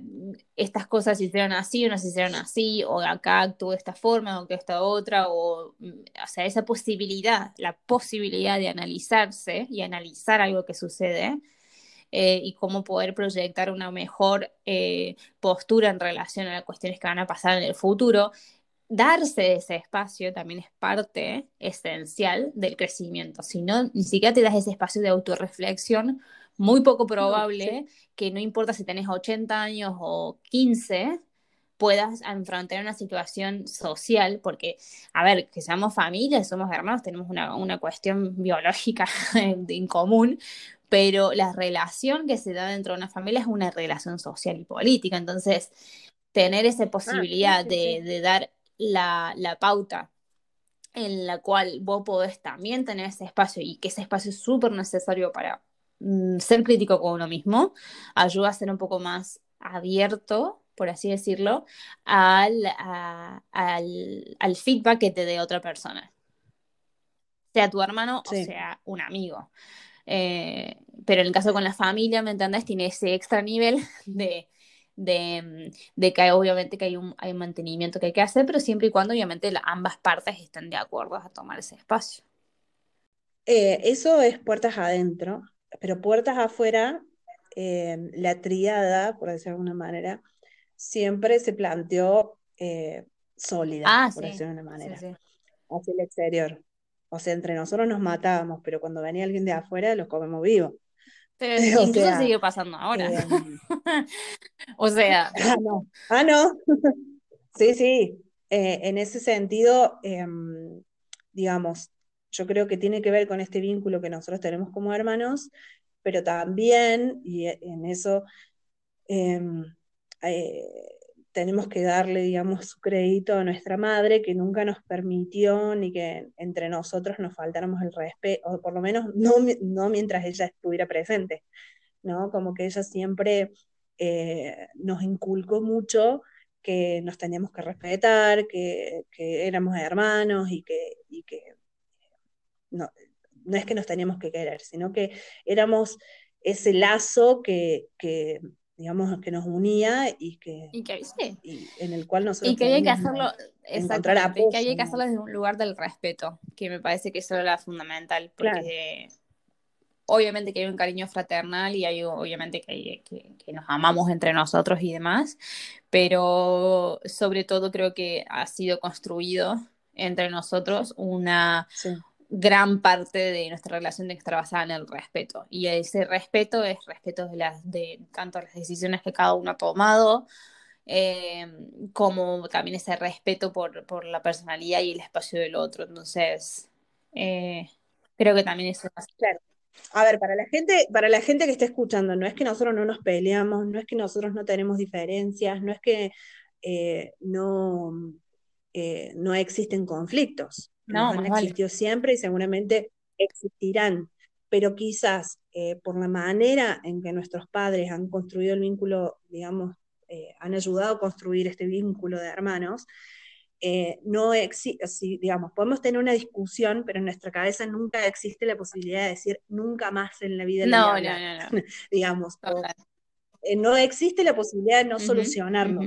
estas cosas se hicieron así o no se hicieron así, o acá actuó de esta forma o que esta otra, o, mm, o sea, esa posibilidad, la posibilidad de analizarse y analizar algo que sucede, eh, y cómo poder proyectar una mejor eh, postura en relación a las cuestiones que van a pasar en el futuro. Darse ese espacio también es parte esencial del crecimiento. Si no, ni siquiera te das ese espacio de autorreflexión, muy poco probable que no importa si tenés 80 años o 15, puedas enfrentar una situación social, porque, a ver, que seamos familias, somos hermanos, tenemos una, una cuestión biológica en común, pero la relación que se da dentro de una familia es una relación social y política. Entonces, tener esa ah, posibilidad de, dar la, pauta en la cual vos podés también tener ese espacio y que ese espacio es súper necesario para mm, ser crítico con uno mismo, ayuda a ser un poco más abierto, por así decirlo, al, al, feedback que te dé otra persona, sea tu hermano o sea un amigo. Eh, pero en el caso con la familia, ¿me entendés? Tiene ese extra nivel de, de, de que obviamente que hay un, hay mantenimiento que hay que hacer, pero siempre y cuando obviamente ambas partes estén de acuerdo a tomar ese espacio. Eh, eso es puertas adentro, pero puertas afuera, eh, la triada, por decirlo de alguna manera, siempre se planteó sólida, ah, por decirlo de una manera, hacia el exterior. O sea, entre nosotros nos matábamos, pero cuando venía alguien de afuera los comemos vivos. Pero incluso sigue pasando ahora. Em, o sea. Ah, no. Ah, no. sí, sí. Eh, en ese sentido, em, digamos, yo creo que tiene que ver con este vínculo que nosotros tenemos como hermanos, pero también, y en eso em, eh, tenemos que darle, digamos, su crédito a nuestra madre, que nunca nos permitió ni que entre nosotros nos faltáramos el respeto, o por lo menos no, no mientras ella estuviera presente, ¿no? Como que ella siempre eh, nos inculcó mucho que nos teníamos que respetar, que, éramos hermanos y que, que no, no, es que nos teníamos que querer, sino que éramos ese lazo que, que digamos, que nos unía y que, y que sí. y en el cual nosotros y que había que hacerlo exactamente, que había que hacerlo desde un lugar del respeto, que me parece que eso era fundamental, porque obviamente que hay un cariño fraternal y hay obviamente que, que, nos amamos entre nosotros y demás, pero sobre todo creo que ha sido construido entre nosotros una, gran parte de nuestra relación de estar basada en el respeto. Y ese respeto es respeto de, las, de tanto las decisiones que cada uno ha tomado, eh, como también ese respeto por, por, la personalidad y el espacio del otro. Entonces, eh, creo que también eso es claro. A ver, para la gente, para la gente que está escuchando, no es que nosotros no nos peleamos, no es que nosotros no tenemos diferencias, no es que eh, no, no existen conflictos no, han existido siempre y seguramente existirán, pero quizás eh, por la manera en que nuestros padres han construido el vínculo, digamos, eh, han ayudado a construir este vínculo de hermanos, eh, no existe, digamos, podemos tener una discusión, pero en nuestra cabeza nunca existe la posibilidad de decir nunca más en la vida. No, no, no, no, digamos, no existe la posibilidad de no solucionarlo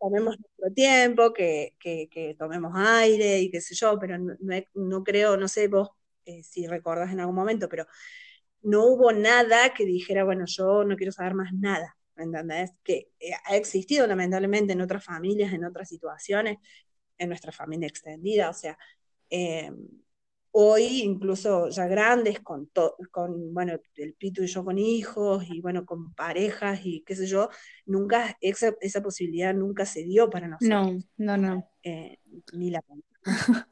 tomemos nuestro tiempo, que, tomemos aire y qué sé yo, pero no, creo, no sé vos eh, si recordás en algún momento, pero no hubo nada que dijera, bueno, yo no quiero saber más nada, ¿entendés? Que eh, ha existido lamentablemente en otras familias, en otras situaciones, en nuestra familia extendida, o sea, Eh, hoy, incluso ya grandes, con, con, bueno, el Pitu y yo con hijos, y bueno, con parejas, y qué sé yo, nunca, esa, esa posibilidad nunca se dio para nosotros. No, no, no. Eh, ni la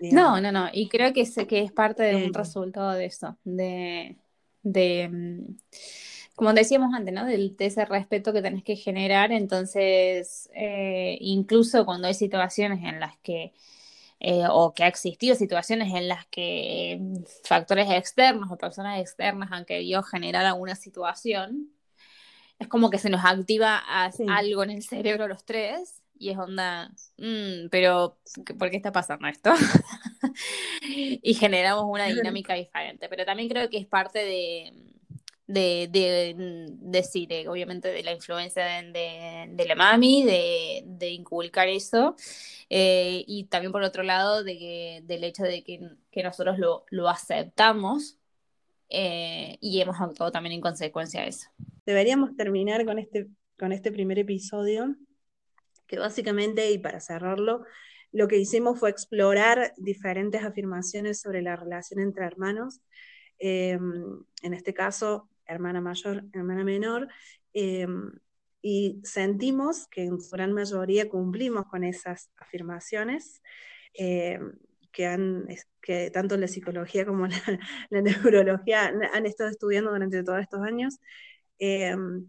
No, no, no. Y creo que es, que es parte de un resultado de eso, de, de mm, como decíamos antes, ¿no? De, ese respeto que tenés que generar. Entonces, eh, incluso cuando hay situaciones en las que, eh, o que ha existido situaciones en las que factores externos o personas externas han querido generar alguna situación, es como que se nos activa algo en el cerebro los tres y es onda, mm, pero ¿por qué está pasando esto? y generamos una dinámica diferente. Pero también creo que es parte de, de, de, decir, obviamente, de la influencia de, de la mami, de, inculcar eso, eh, y también por otro lado, de que, del hecho de que, que nosotros lo, lo aceptamos eh, y hemos actuado también en consecuencia de eso. Deberíamos terminar con este, con este primer episodio, que básicamente, y para cerrarlo, lo que hicimos fue explorar diferentes afirmaciones sobre la relación entre hermanos. Em, en este caso, hermana mayor, hermana menor, em, y sentimos que en su gran mayoría cumplimos con esas afirmaciones em, que, han, que tanto la psicología como la, neurología han, estado estudiando durante todos estos años. Em,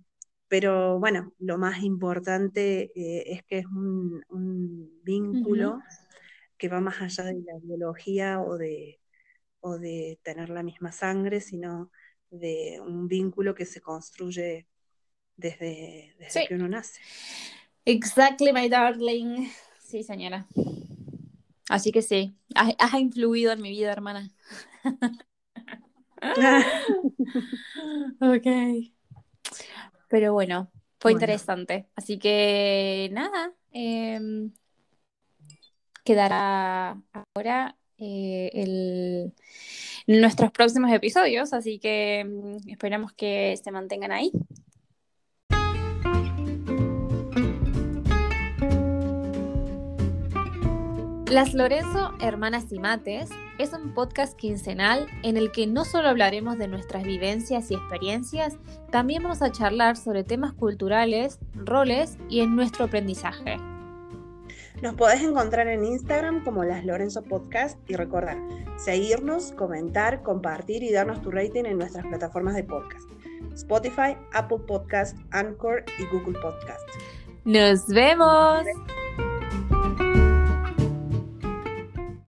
pero bueno, lo más importante eh, es que es un, vínculo que va más allá de la biología o de, o de tener la misma sangre, sino de un vínculo que se construye desde, que uno nace. Exactly, my darling. Sí, señora. Así que sí, has, influido en mi vida, hermana. ok. Pero bueno, fue interesante. Así que nada, em, quedará ahora eh, el nuestros próximos episodios, así que mm, esperamos que se mantengan ahí. Las Lorenzo Hermanas y Mates es un podcast quincenal en el que no solo hablaremos de nuestras vivencias y experiencias, también vamos a charlar sobre temas culturales, roles y en nuestro aprendizaje. Nos podés encontrar en Instagram como Las Lorenzo Podcast y recordar seguirnos, comentar, compartir y darnos tu rating en nuestras plataformas de podcast. Spotify, Apple Podcast, Anchor y Google Podcast. Nos vemos.